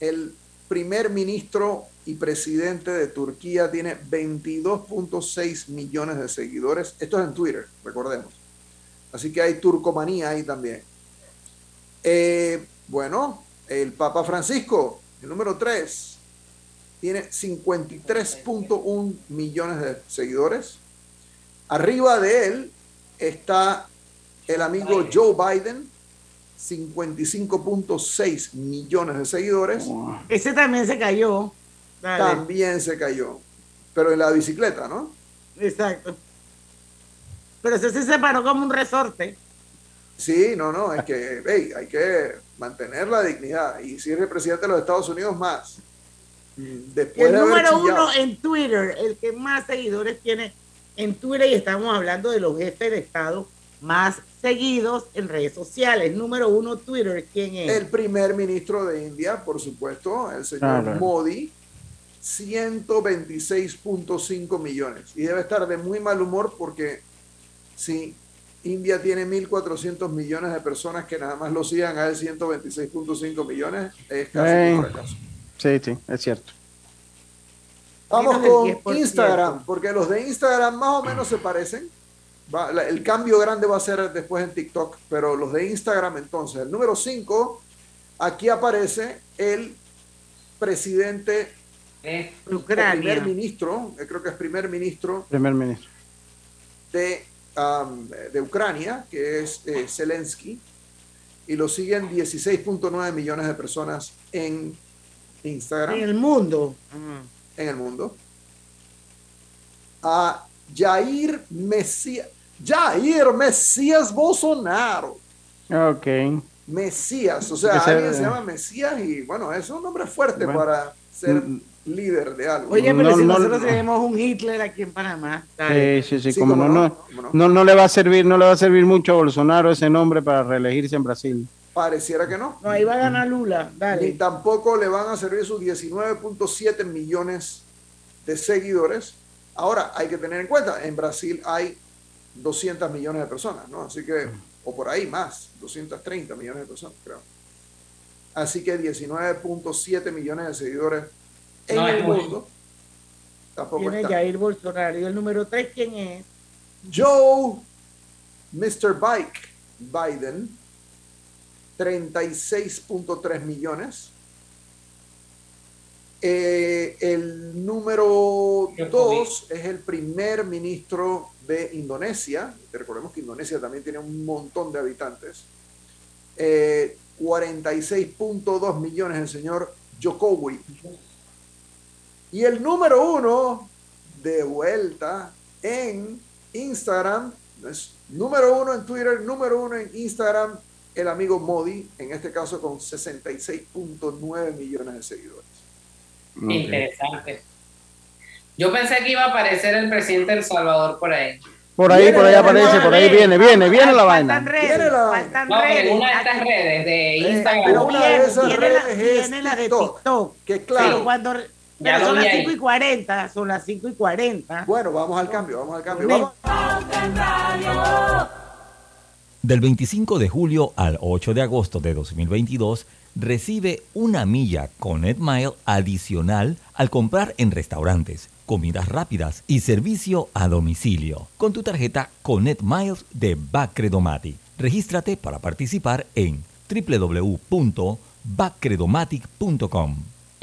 S4: el primer ministro y presidente de Turquía, tiene 22.6 millones de seguidores. Esto es en Twitter, recordemos. Así que hay turcomanía ahí también. Eh, bueno, el Papa Francisco, el número 3, tiene 53.1 millones de seguidores. Arriba de él está el amigo Joe Biden, 55.6 millones de seguidores.
S1: Ese también se cayó. Dale.
S4: También se cayó. Pero en la bicicleta, ¿no?
S1: Exacto. Pero ese se separó como un resorte.
S4: Sí, no, no, es que hey, hay que mantener la dignidad. Y si eres presidente de los Estados Unidos, más. Después
S1: el
S4: de
S1: número
S4: chillado.
S1: uno en Twitter, el que más seguidores tiene en Twitter, y estamos hablando de los jefes de Estado más seguidos en redes sociales. Número uno, Twitter, ¿quién es?
S4: El primer ministro de India, por supuesto, el señor
S2: Claro.
S4: Modi, 126.5 millones. Y debe estar de muy mal humor porque si India tiene 1.400 millones de personas que nada más lo sigan a él 126.5 millones, es casi
S2: Eh.
S4: un fracaso.
S2: Sí, sí, es cierto.
S4: Vamos con
S1: del 10%.
S4: Instagram, porque los de Instagram más o menos se parecen. Va- la- el cambio grande va a ser después en TikTok, pero los de Instagram entonces. El número 5, aquí aparece el presidente
S6: Eh,
S1: Ucrania.
S4: primer ministro, eh, creo que es primer ministro
S2: Primer ministro.
S4: de, um, de Ucrania, que es eh, Zelensky, y lo siguen 16.9 millones de personas en Instagram
S1: En el mundo.
S4: en el mundo. A Jair Mesías, Jair Mesías Bolsonaro.
S2: Ok.
S4: Mesías, o sea, alguien se llama Mesías y bueno, es un nombre fuerte
S2: Bueno.
S4: para ser
S2: Mm.
S4: Líder de algo.
S1: Oye, pero
S2: No,
S1: si
S2: no,
S1: nosotros
S2: no.
S1: tenemos un Hitler aquí en Panamá.
S2: Sí, sí, sí,
S4: Sí,
S2: como
S4: cómo
S2: no,
S4: no,
S2: no, le va a servir, no le va a servir mucho a Bolsonaro ese nombre para reelegirse en Brasil.
S4: Pareciera que no.
S1: No, ahí va a ganar Lula. Dale.
S4: Ni tampoco le van a servir sus 19.7 millones de seguidores. Ahora, hay que tener en cuenta, en Brasil hay 200 millones de personas, ¿no? Así que, o por ahí más, 230 millones de personas, creo. Así que 19.7 millones de seguidores en
S1: No,
S4: el mundo. Tampoco
S1: Tiene
S4: está.
S1: Jair Bolsonaro. ¿Y el número 3 quién es?
S4: Joe, Mr. Bike, Biden, 36.3 millones. Eh, el número 2 es el primer ministro de Indonesia. Recordemos que Indonesia también tiene un montón de habitantes. Eh, 46.2 millones el señor Jokowi. Y el número uno, de vuelta en Instagram, es número uno en Twitter, número uno en Instagram, el amigo Modi, en este caso con 66.9 millones de seguidores.
S6: Interesante. Yo pensé que iba a aparecer el presidente de El Salvador por ahí.
S2: Por ahí, por ahí aparece, por ahí viene, viene, viene la vaina.
S4: Viene la
S1: Faltan
S6: No,
S1: redes.
S6: en una de estas redes de Instagram.
S4: pero una de esas
S1: Viene la-
S4: redes es
S1: viene la de
S4: TikTok,
S1: TikTok.
S4: que claro.
S1: Pero cuando,
S6: Ya
S1: pero son las
S6: ahí.
S1: 5 y 40, son las 5 y 40.
S4: Bueno, vamos al cambio, vamos al cambio. Vamos.
S3: Del 25 de julio al 8 de agosto de 2022, recibe una milla con Mile adicional al comprar en restaurantes, comidas rápidas y servicio a domicilio con tu tarjeta Connect Miles de Bacredomatic. Regístrate para participar en www.bacredomatic.com.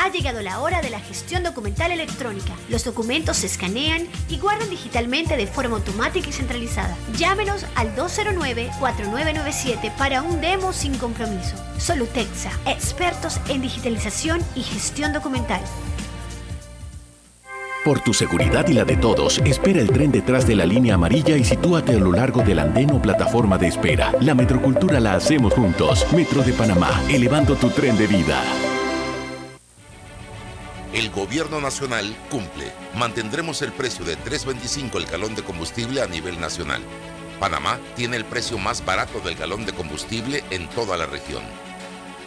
S20: Ha llegado la hora de la gestión documental electrónica. Los documentos se escanean y guardan digitalmente de forma automática y centralizada. Llámenos al 209-4997 para un demo sin compromiso. Solutexa, expertos en digitalización y gestión documental.
S5: Por tu seguridad y la de todos, espera el tren detrás de la línea amarilla y sitúate a lo largo del andén o plataforma de espera. La metrocultura la hacemos juntos. Metro de Panamá, elevando tu tren de vida.
S7: El gobierno nacional cumple. Mantendremos el precio de 3.25 el galón de combustible a nivel nacional. Panamá tiene el precio más barato del galón de combustible en toda la región.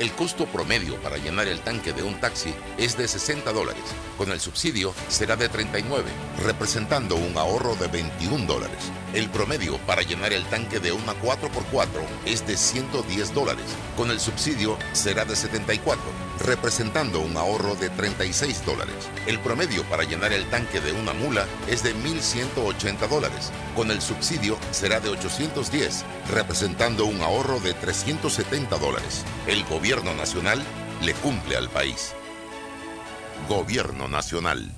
S7: El costo promedio para llenar el tanque de un taxi es de 60 dólares. Con el subsidio será de 39, representando un ahorro de 21 dólares. El promedio para llenar el tanque de una 4x4 es de 110 dólares. Con el subsidio será de 74, representando un ahorro de 36 dólares. El promedio para llenar el tanque de una mula es de 1.180 dólares. Con el subsidio será de 810, representando un ahorro de 370 dólares. El gobierno nacional le cumple al país. Gobierno nacional.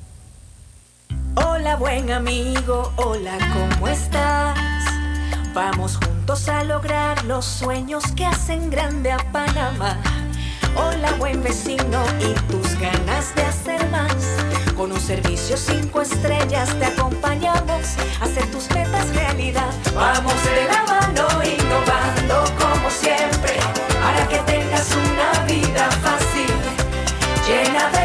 S18: Hola buen amigo, hola, ¿cómo estás? Vamos juntos a lograr los sueños que hacen grande a Panamá. Hola buen vecino y tus ganas de hacer más. Con un servicio cinco estrellas te acompañamos a hacer tus metas realidad. Vamos de la mano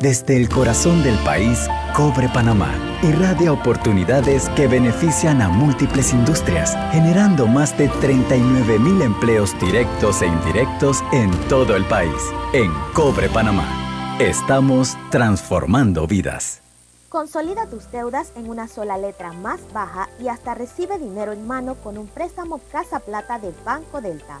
S21: Desde el corazón del país, Cobre Panamá irradia oportunidades que benefician a múltiples industrias, generando más de 39 mil empleos directos e indirectos en todo el país. En Cobre Panamá, estamos transformando vidas.
S10: Consolida tus deudas en una sola letra más baja y hasta recibe dinero en mano con un préstamo Casa Plata de Banco Delta.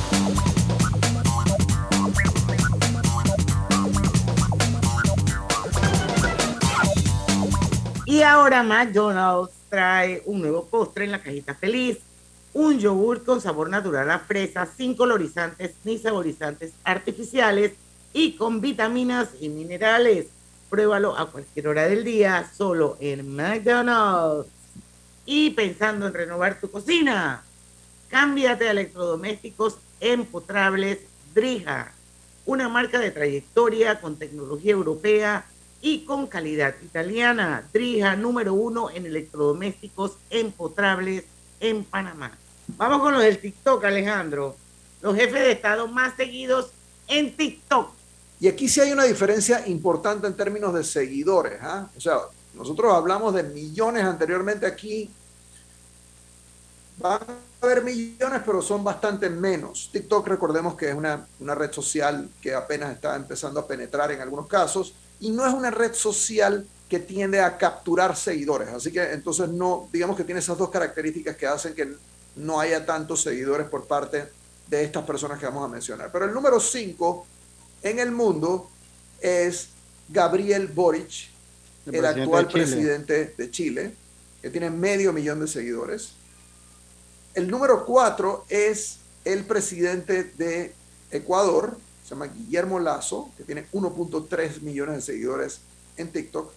S1: Y ahora McDonald's trae un nuevo postre en la cajita feliz. Un yogur con sabor natural a fresa, sin colorizantes ni saborizantes artificiales y con vitaminas y minerales. Pruébalo a cualquier hora del día, solo en McDonald's. Y pensando en renovar tu cocina, cámbiate a electrodomésticos empotrables Drija, una marca de trayectoria con tecnología europea y con calidad italiana. Drija número uno en electrodomésticos empotrables en Panamá. Vamos con los del TikTok, Alejandro. Los jefes de Estado más seguidos en TikTok.
S4: Y aquí sí hay una diferencia importante en términos de seguidores. ¿ah? O sea, nosotros hablamos de millones anteriormente aquí. Van a haber millones, pero son bastante menos. TikTok, recordemos que es una, una red social que apenas está empezando a penetrar en algunos casos y no es una red social que tiende a capturar seguidores. Así que entonces no, digamos que tiene esas dos características que hacen que no haya tantos seguidores por parte de estas personas que vamos a mencionar. Pero el número 5 en el mundo es Gabriel Boric, el, actual
S2: de
S4: presidente de Chile, que tiene medio millón de seguidores. El número 4 es el presidente de Ecuador, se llama Guillermo Lazo, que tiene 1.3 millones de seguidores en TikTok.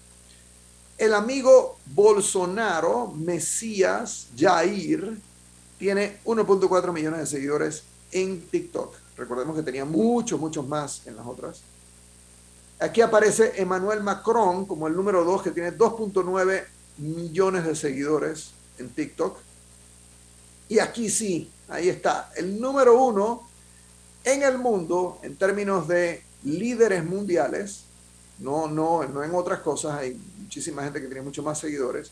S4: El amigo Bolsonaro, Mesías Jair, tiene 1.4 millones de seguidores en TikTok. Recordemos que tenía muchos, muchos más en las otras. Aquí aparece Emmanuel Macron como el número 2, que tiene 2.9 millones de seguidores en TikTok. Y aquí sí, ahí está. El número uno en el mundo, en términos de líderes mundiales, no, no, no en otras cosas, hay muchísima gente que tiene mucho más seguidores.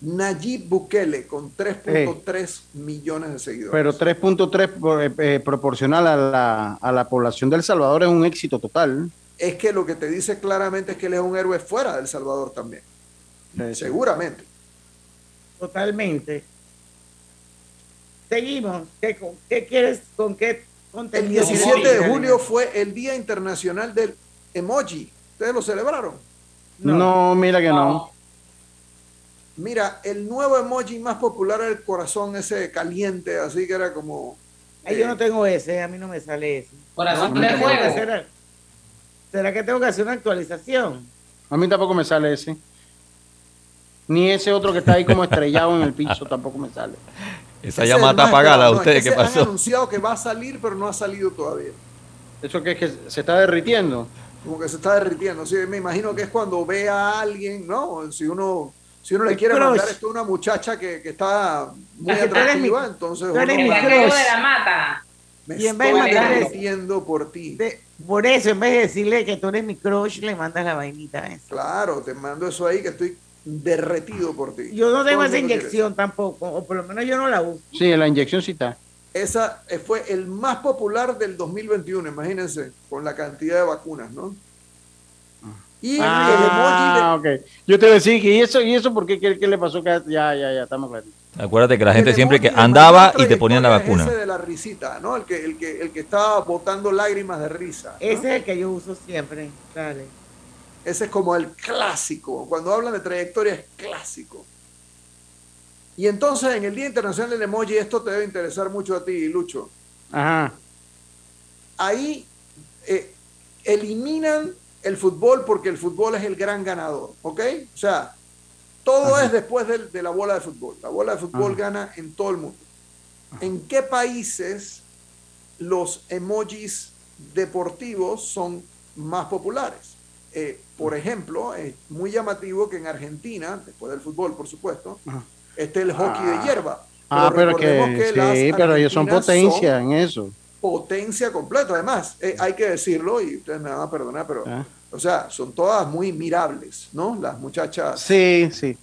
S4: Nayib Bukele con 3.3 millones de seguidores.
S2: Pero 3.3 por- eh, eh, proporcional a la, a la población del Salvador es un éxito total.
S4: Es que lo que te dice claramente es que él es un héroe fuera del Salvador también. Seguramente.
S1: Totalmente. Seguimos. ¿Qué, con- qué quieres? ¿Con qué
S4: El
S1: contenido?
S4: 17 de julio fue el Día Internacional del Emoji. ¿Ustedes lo celebraron?
S2: No, mira que no.
S4: Mira, el nuevo emoji más popular era el corazón ese caliente, así que era como...
S1: Ay, yo no tengo ese, a mí no me sale ese.
S6: Corazón
S1: No,
S6: de
S1: hacer- ¿Será que tengo que hacer una actualización?
S2: A mí tampoco me sale ese. Ni ese otro que está ahí como estrellado en el piso tampoco me sale.
S3: Esa
S4: Ese
S3: llamada
S4: es el más
S3: apagada.
S4: No,
S3: ¿ustedes qué
S4: ese Han
S3: pasó?
S4: anunciado que va a salir, pero no ha salido todavía.
S2: ¿Eso que es que se está derritiendo?
S4: Como que se está derritiendo. Sí, me imagino que es cuando ve a alguien, ¿no? Si uno, si uno le quiere
S1: crush.
S4: mandar esto a una muchacha que, que está muy
S1: que
S4: atractiva,
S1: mi-
S4: entonces
S1: tú eres
S4: uno
S1: mi
S4: va-
S6: de la mata.
S4: me
S1: Y en vez
S4: estoy
S1: de mandarle-
S4: por ti.
S1: De- por eso, en vez de decirle que tú eres mi crush, le mandas la vainita esa.
S4: Claro, te mando eso ahí que estoy derretido por ti.
S1: Yo no tengo
S4: el
S1: esa inyección tampoco, o por lo menos yo no la uso.
S2: Sí, la inyección sí está.
S4: Esa eh, fue el más popular del 2021, imagínense, con la cantidad de vacunas, ¿no? Y
S2: Ah, ok. Yo te voy a decir, ¿y eso, y eso por qué? ¿Qué, qué le pasó? Que Ya, ya, ya, estamos claros.
S3: Acuérdate que la
S4: el
S3: gente
S4: emoji
S3: siempre que
S4: de
S3: andaba y te ponían la vacuna.
S4: Ese de la risita, ¿no? El que, el que, el que estaba botando lágrimas de risa. ¿no?
S1: Ese es el que yo uso siempre. Dale.
S4: Ese es como el clásico. Cuando hablan de trayectoria es clásico. Y entonces en el Día Internacional del Emoji, esto te debe interesar mucho a ti, Lucho.
S2: Ajá.
S4: Ahí eh, eliminan el fútbol porque el fútbol es el gran ganador, ¿ok? O sea, todo es después de la bola de fútbol. La bola de fútbol
S2: Ajá.
S4: gana en todo el mundo. ¿En qué países los emojis deportivos son más populares? Eh, por ejemplo, es muy llamativo que en Argentina, después del fútbol, por supuesto,
S2: Ajá.
S4: esté el hockey
S2: Ah.
S4: de hierba.
S2: Ah, pero que, sí, pero ellos son potencia en eso.
S4: potencia completa. Además, eh, hay que decirlo, y ustedes me van a perdonar, pero
S2: Ah.
S4: O sea, son todas muy mirables, ¿no? Las muchachas.
S2: Sí, sí.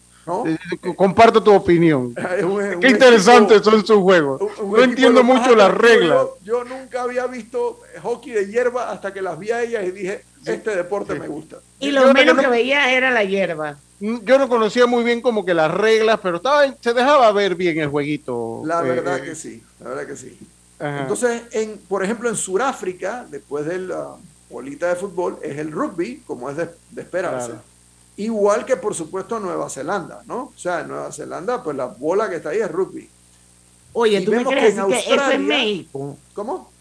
S2: Eh, comparto tu opinión. Qué interesantes son sus juegos. no entiendo mucho las reglas.
S4: Yo, nunca había visto hockey de hierba hasta que las vi a ellas y dije, este deporte me gusta.
S1: Y lo menos que veía era la hierba.
S2: Mm, yo no conocía muy bien como que las reglas, pero estaba, se dejaba ver bien el jueguito.
S4: La eh, verdad eh. que sí, la verdad que sí. Entonces, en, por ejemplo, en Sudáfrica, después de la bolita de fútbol, es el rugby, como es de, esperarse. Igual que, por supuesto, Nueva Zelanda, ¿no? O sea, en Nueva Zelanda, pues la bola que está ahí es rugby.
S1: Oye, ¿tú me crees que, eso es México?
S4: ¿Cómo?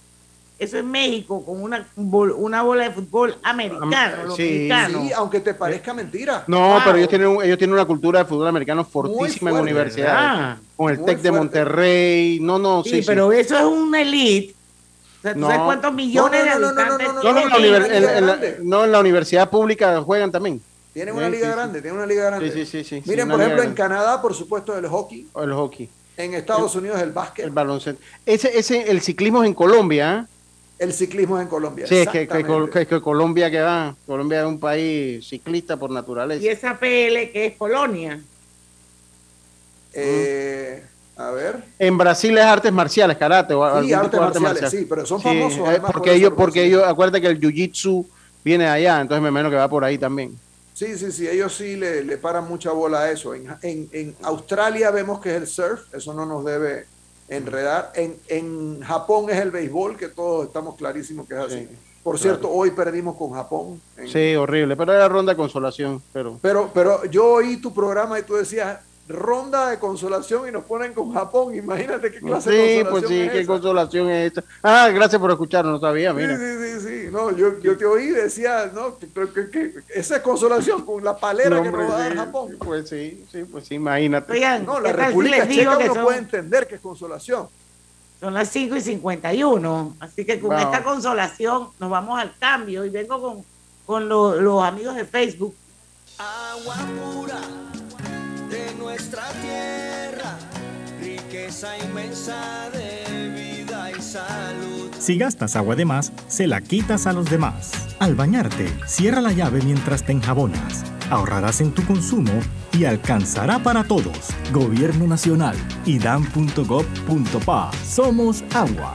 S1: Eso es México con una, una bola de fútbol americano,
S4: sí, sí, aunque te parezca mentira.
S2: No, pero ellos tienen, ellos tienen una cultura de fútbol americano fortísima en universidades. Ah, con el TEC de Monterrey. No, no,
S1: sí, pero eso es un elite. ¿tú sabes cuántos millones de habitantes
S2: no, en la universidad pública juegan también.
S4: Tienen una liga grande, tienen una liga grande.
S2: Sí, sí, sí.
S4: Miren, por ejemplo, en Canadá, por supuesto, el hockey.
S2: el hockey.
S4: En Estados Unidos, el básquet.
S2: El baloncesto. Ese, ese, el ciclismo es en Colombia. ¿eh?
S4: El ciclismo es en Colombia.
S2: Sí, es que, que, Colombia que va. Colombia es un país ciclista por naturaleza.
S1: ¿Y esa PL que es Polonia?
S4: Eh, a ver.
S2: En Brasil es artes marciales, karate.
S4: O sí, artes, marciales, sí, pero son famosos. Eh,
S2: porque ellos, porque ellos, acuérdate que el jiu-jitsu viene de allá, entonces me imagino que va por ahí también.
S4: Sí, sí, sí, ellos sí le, le paran mucha bola a eso. En, en, en, Australia vemos que es el surf, eso no nos debe enredar. En, en Japón es el béisbol, que todos estamos clarísimos que es así. Por cierto, hoy perdimos con Japón.
S2: Sí, horrible, pero era ronda de consolación. Pero...
S4: pero, pero yo oí tu programa y tú decías, ronda de consolación y nos ponen con Japón. Imagínate qué clase de consolación.
S2: Sí, pues sí, qué consolación es esta. Ah, gracias por escucharnos, no sabía, mira.
S4: Sí, sí, sí, sí. No, yo, yo te oí decía, no, que, que, esa es consolación con la palera que nos va a dar Japón.
S2: Pues sí, sí, pues sí, imagínate.
S4: no, la República Checa no puede entender que es consolación.
S1: Son las 5 y 51, así que con esta consolación nos vamos al cambio y vengo con, con los amigos de Facebook.
S11: Agua pura de nuestra tierra, riqueza inmensa de vida y salud.
S12: Si gastas agua de más, se la quitas a los demás. Al bañarte, cierra la llave mientras te enjabonas. Ahorrarás en tu consumo y alcanzará para todos. Gobierno Nacional, idam.gov.pa. Somos agua.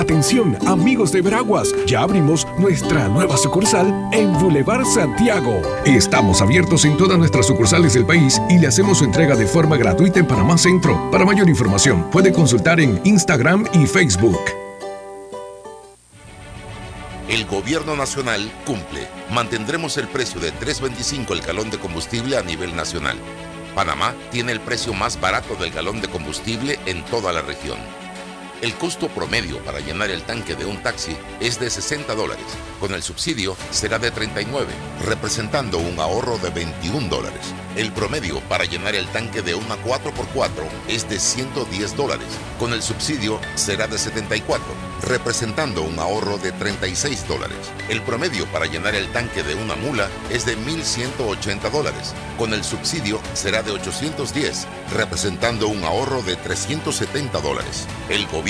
S22: Atención, amigos de Veraguas, ya abrimos nuestra nueva sucursal en Boulevard Santiago. Estamos abiertos en todas nuestras sucursales del país y le hacemos su entrega de forma gratuita en Panamá Centro. Para mayor información, puede consultar en Instagram y Facebook.
S7: El gobierno nacional cumple. Mantendremos el precio de 3.25 el galón de combustible a nivel nacional. Panamá tiene el precio más barato del galón de combustible en toda la región. El costo promedio para llenar el tanque de un taxi es de 60 dólares. Con el subsidio será de 39, representando un ahorro de 21 dólares. El promedio para llenar el tanque de una 4x4 es de 110 dólares. Con el subsidio será de 74, representando un ahorro de 36 dólares. El promedio para llenar el tanque de una mula es de 1.180 dólares. Con el subsidio será de 810, representando un ahorro de 370 dólares. El gobierno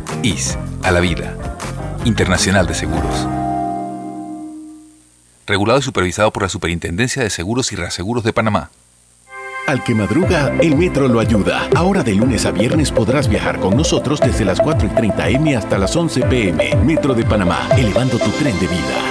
S23: IS, a la vida. Internacional de Seguros. Regulado y supervisado por la Superintendencia de Seguros y Reaseguros de Panamá.
S5: Al que madruga, el metro lo ayuda. Ahora de lunes a viernes podrás viajar con nosotros desde las 4 y 30 M hasta las 11 PM. Metro de Panamá, elevando tu tren de vida.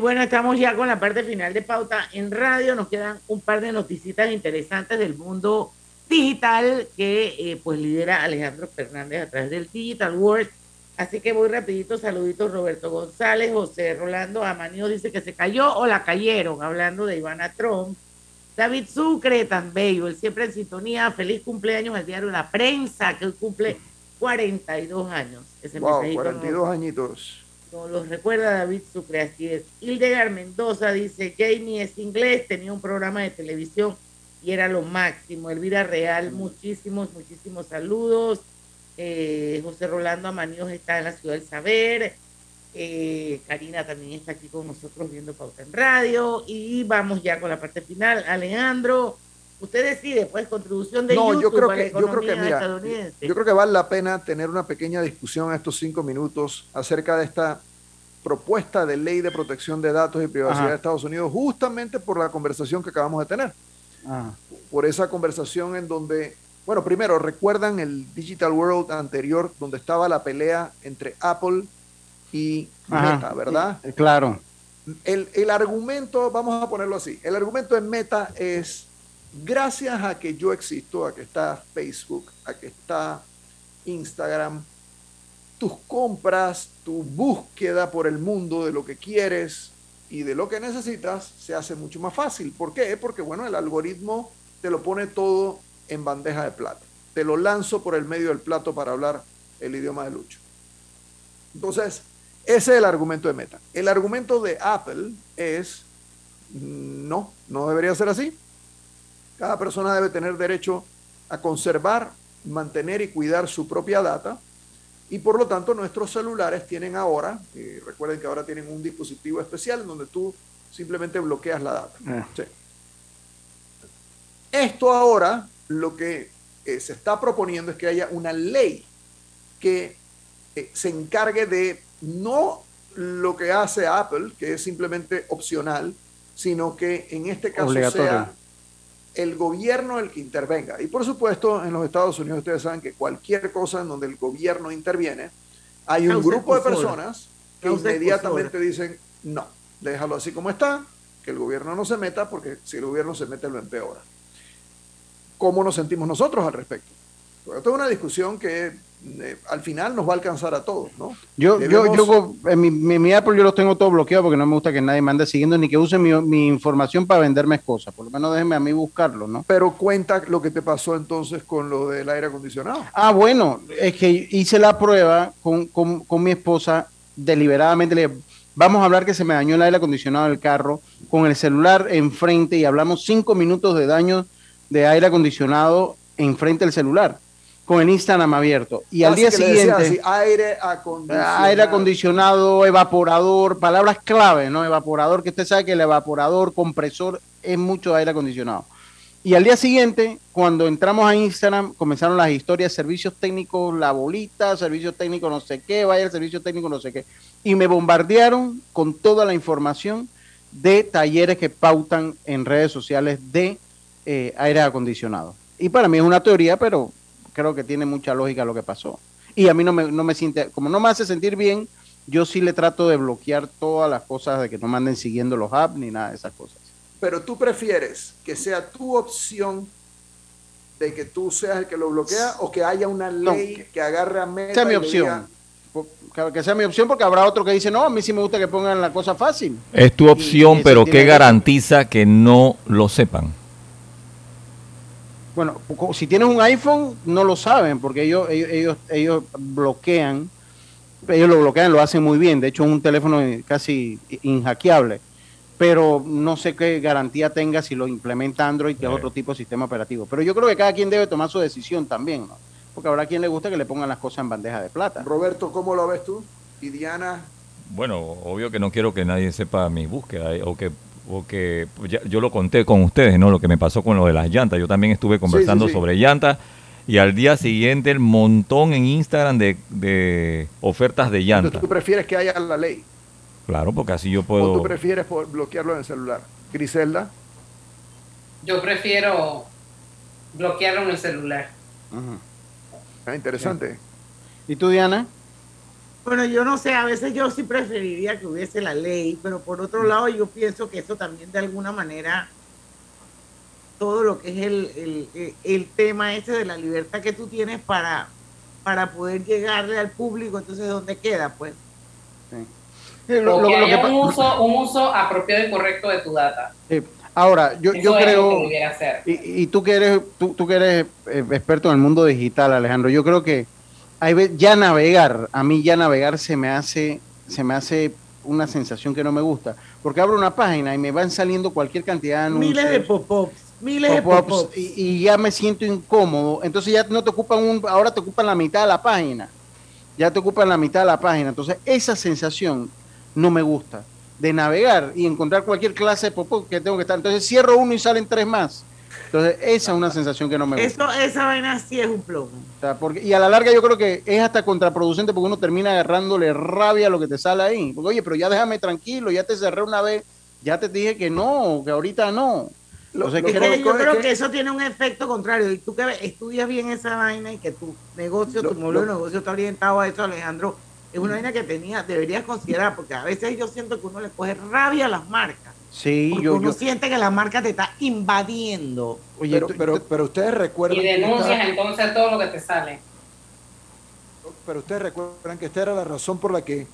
S1: Bueno, estamos ya con la parte final de Pauta en Radio. Nos quedan un par de noticias interesantes del mundo digital que eh, pues lidera Alejandro Fernández a través del Digital World. Así que voy rapidito, saluditos Roberto González, José Rolando Amanio dice que se cayó o la cayeron, hablando de Ivana Trump. David Sucre, tan bello, él siempre en sintonía, feliz cumpleaños al diario La Prensa, que hoy cumple 42 años. Ese
S4: Wow,
S1: mensajito
S4: 42 añitos.
S1: Nos los recuerda David Sucre, así es. Hildegard Mendoza dice, Jamie es inglés, tenía un programa de televisión y era lo máximo. Elvira Real, muchísimos, muchísimos saludos. Eh, José Rolando Amaníos está en la Ciudad del Saber. Eh, Karina también está aquí con nosotros viendo Pauta en Radio. Y vamos ya con la parte final. Alejandro, usted decide, pues, contribución de
S4: No,
S1: YouTube
S4: yo creo
S1: a la
S4: que, yo creo que, mira,
S1: estadounidense.
S4: yo creo que vale la pena tener una pequeña discusión en estos cinco minutos acerca de esta propuesta de ley de protección de datos y privacidad
S2: Ajá.
S4: de Estados Unidos, justamente por la conversación que acabamos de tener. Por esa conversación en donde, bueno, primero, recuerdan el Digital World anterior, donde estaba la pelea entre Apple y
S2: Ajá.
S4: Meta, ¿verdad?
S2: Claro.
S4: El, el argumento, vamos a ponerlo así, el argumento en Meta es, gracias a que yo existo, a que está Facebook, a que está Instagram, tus compras, tu búsqueda por el mundo de lo que quieres y de lo que necesitas se hace mucho más fácil. ¿Por qué? Porque, bueno, el algoritmo te lo pone todo en bandeja de plata. Te lo lanzo por el medio del plato para hablar el idioma de Lucho. Entonces, ese es el argumento de Meta. El argumento de Apple es, no, no debería ser así. Cada persona debe tener derecho a conservar, mantener y cuidar su propia data. Y por lo tanto, nuestros celulares tienen ahora, eh, recuerden que ahora tienen un dispositivo especial en donde tú simplemente bloqueas la data.
S2: Eh.
S4: Sí. Esto ahora lo que eh, se está proponiendo es que haya una ley que eh, se encargue de no lo que hace Apple, que es simplemente opcional, sino que en este caso sea el gobierno el que intervenga. Y por supuesto, en los Estados Unidos ustedes saben que cualquier cosa en donde el gobierno interviene, hay un grupo de personas que inmediatamente dicen, no, déjalo así como está, que el gobierno no se meta, porque si el gobierno se mete lo empeora. ¿Cómo nos sentimos nosotros al respecto? Porque esto es una discusión que eh, al final nos va a alcanzar a todos, ¿no?
S2: Yo, yo,
S4: Debemos-
S2: yo, en mi, mi, mi Apple yo los tengo todo bloqueado porque no me gusta que nadie me ande siguiendo ni que use mi, mi información para venderme cosas. Por lo menos déjenme a mí buscarlo, ¿no?
S4: Pero cuenta lo que te pasó entonces con lo del aire acondicionado.
S2: Ah, bueno, es que hice la prueba con, con, con mi esposa deliberadamente. Le dije, vamos a hablar que se me dañó el aire acondicionado del carro con el celular enfrente y hablamos cinco minutos de daño de aire acondicionado enfrente del celular con el Instagram abierto. Y al
S4: Así
S2: día siguiente...
S4: así, aire acondicionado.
S2: Aire acondicionado, evaporador, palabras clave, ¿no? Evaporador, que usted sabe que el evaporador, compresor, es mucho aire acondicionado. Y al día siguiente, cuando entramos a Instagram, comenzaron las historias, servicios técnicos, la bolita, servicios técnicos no sé qué, vaya el servicio técnico no sé qué. Y me bombardearon con toda la información de talleres que pautan en redes sociales de eh, aire acondicionado. Y para mí es una teoría, pero creo que tiene mucha lógica lo que pasó. Y a mí no me, no me siente, como no me hace sentir bien, yo sí le trato de bloquear todas las cosas de que no me anden siguiendo los apps ni nada de esas cosas.
S4: Pero tú prefieres que sea tu opción de que tú seas el que lo bloquea o que haya una ley que, agarre a Meta
S2: Esa es mi opción.
S4: diga,
S2: Que sea mi opción porque habrá otro que dice, no, a mí sí me gusta que pongan la cosa fácil.
S3: Es tu
S2: Y- y
S3: opción, pero ¿qué
S2: que-
S3: garantiza que no lo sepan?
S2: Bueno, si tienes un iPhone, no lo saben porque ellos, ellos, ellos, ellos bloquean ellos lo bloquean, lo hacen muy bien. De hecho, es un teléfono casi inhackeable. Pero no sé qué garantía tenga si lo implementa Android, que es otro tipo de sistema operativo. Pero yo creo que cada quien debe tomar su decisión también, ¿no? Porque habrá quien le gusta que le pongan las cosas en bandeja de plata.
S4: Roberto, ¿cómo lo ves tú? Y Diana.
S3: Bueno, obvio que no quiero que nadie sepa mi búsqueda eh, o que o que ya- yo lo conté con ustedes, ¿no? Lo que me pasó con lo de las llantas. Yo también estuve conversando
S4: sí.
S3: sobre llantas y al día siguiente el montón en Instagram de, de ofertas de llantas.
S4: Entonces, ¿tú prefieres que haya la ley?
S3: Claro, porque así yo
S4: ¿O tú
S3: puedo...
S4: prefieres por- bloquearlo en el celular? Griselda.
S6: Yo prefiero bloquearlo en el celular.
S4: Ah, interesante.
S2: ¿Y tú, Diana?
S1: Bueno, yo no sé, a veces yo sí preferiría que hubiese la ley, pero por otro lado yo pienso que eso también de alguna manera, todo lo que es el, el- el- tema ese de la libertad que tú tienes para, para poder llegarle al público, entonces ¿dónde queda? Pues
S6: que haya un, uso, un uso apropiado y correcto de tu data.
S2: Sí. Ahora, yo, yo creo... Y, y tú que eres, tú, tú que eres eh, experto en el mundo digital, Alejandro, yo creo que hay ya navegar, a mí ya navegar se me hace, se me hace una sensación que no me gusta, porque abro una página y me van saliendo cualquier cantidad de anuncios.
S1: miles de pop-ups, miles de
S2: pop-ups,
S1: pop-ups.
S2: y, y ya me siento incómodo, entonces ya no te ocupan un, ahora te ocupan la mitad de la página, ya te ocupan la mitad de la página, entonces esa sensación no me gusta de navegar y encontrar cualquier clase de pop-up que tengo que estar, entonces cierro uno y salen tres más, entonces esa es una sensación que no me gusta.
S1: Eso, esa vaina sí es un plomo.
S2: O sea, porque, y a la larga yo creo que es hasta contraproducente porque uno termina agarrándole rabia a lo que te sale ahí. Porque, oye, pero ya déjame tranquilo, ya te cerré una vez, ya te dije que no, que ahorita no.
S1: Es
S2: ¿qué-
S1: que yo creo que eso tiene un efecto contrario. Y tú que estudias bien esa vaina y que tu negocio, tu modelo de negocio está orientado a eso, Alejandro, es una vaina que tenía, deberías considerar, porque a veces yo siento que uno le coge rabia a las marcas.
S2: Sí,
S1: Porque
S2: yo,
S1: uno
S2: yo,
S1: siente que la marca te está invadiendo.
S4: pero, pero, pero ustedes recuerdan.
S6: Y
S4: que
S6: denuncias
S4: esta-
S6: entonces todo lo que te sale.
S4: pero ustedes recuerdan que esta era la razón por la que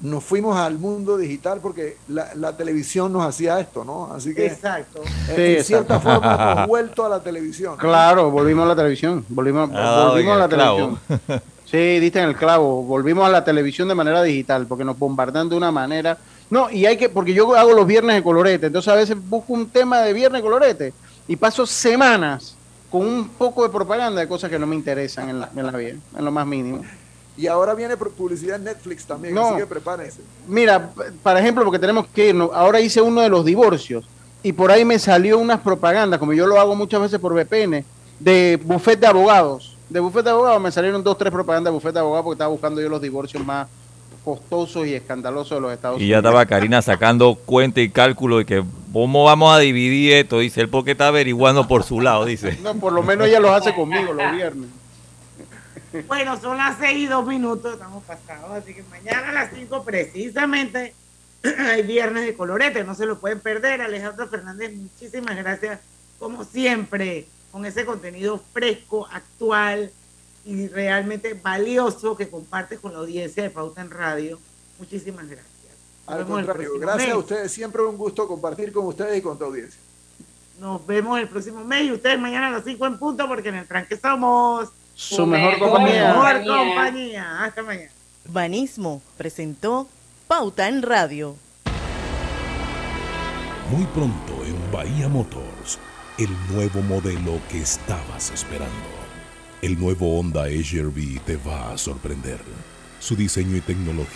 S4: nos fuimos al mundo digital porque la, la televisión nos hacía esto, ¿no? Así que
S1: Exacto.
S4: eh,
S2: Sí,
S4: en cierta
S2: exacto.
S4: forma hemos vuelto a la televisión.
S2: Claro, volvimos a la televisión, volvimos,
S3: Ah,
S2: volvimos a la televisión. Sí, diste en el clavo, volvimos a la televisión de manera digital porque nos bombardean de una manera. No, y hay que, porque yo hago los viernes de colorete, entonces a veces busco un tema de viernes de colorete y paso semanas con un poco de propaganda de cosas que no me interesan en la, en la vida, en lo más mínimo.
S4: Y ahora viene pu- publicidad en Netflix también,
S2: No.
S4: así que prepárense.
S2: Mira, p- por ejemplo, porque tenemos que irnos, ahora hice uno de los divorcios y por ahí me salió unas propagandas, como yo lo hago muchas veces por VPN, de bufete de abogados. De bufete de abogados me salieron dos, tres propagandas de bufete de abogados porque estaba buscando yo los divorcios más costosos y escandalosos de los Estados
S3: Y ya
S2: Unidos.
S3: estaba Karina sacando cuenta y cálculo de que cómo vamos a dividir esto, dice él porque está averiguando por su lado, dice.
S2: No, por lo menos ella los hace conmigo los viernes.
S1: Bueno, son las seis y dos minutos, estamos pasados, así que mañana a las cinco precisamente hay viernes de colorete, no se lo pueden perder. Alejandro Fernández, muchísimas gracias, como siempre, con ese contenido fresco, actual y realmente valioso que compartes con la audiencia de Pauta en Radio. Muchísimas gracias. Nos
S4: Al contrario, gracias a ustedes, siempre un gusto compartir con ustedes y con tu audiencia.
S1: Nos vemos el próximo mes y ustedes mañana a las 5 en punto porque en el tranque somos
S2: Su mejor compañía.
S1: mejor compañía. Hasta mañana.
S24: Banismo presentó Pauta en Radio.
S25: Muy pronto en Bahía Motors, el nuevo modelo que estabas esperando. El nuevo Honda HRV te va a sorprender. Su diseño y tecnología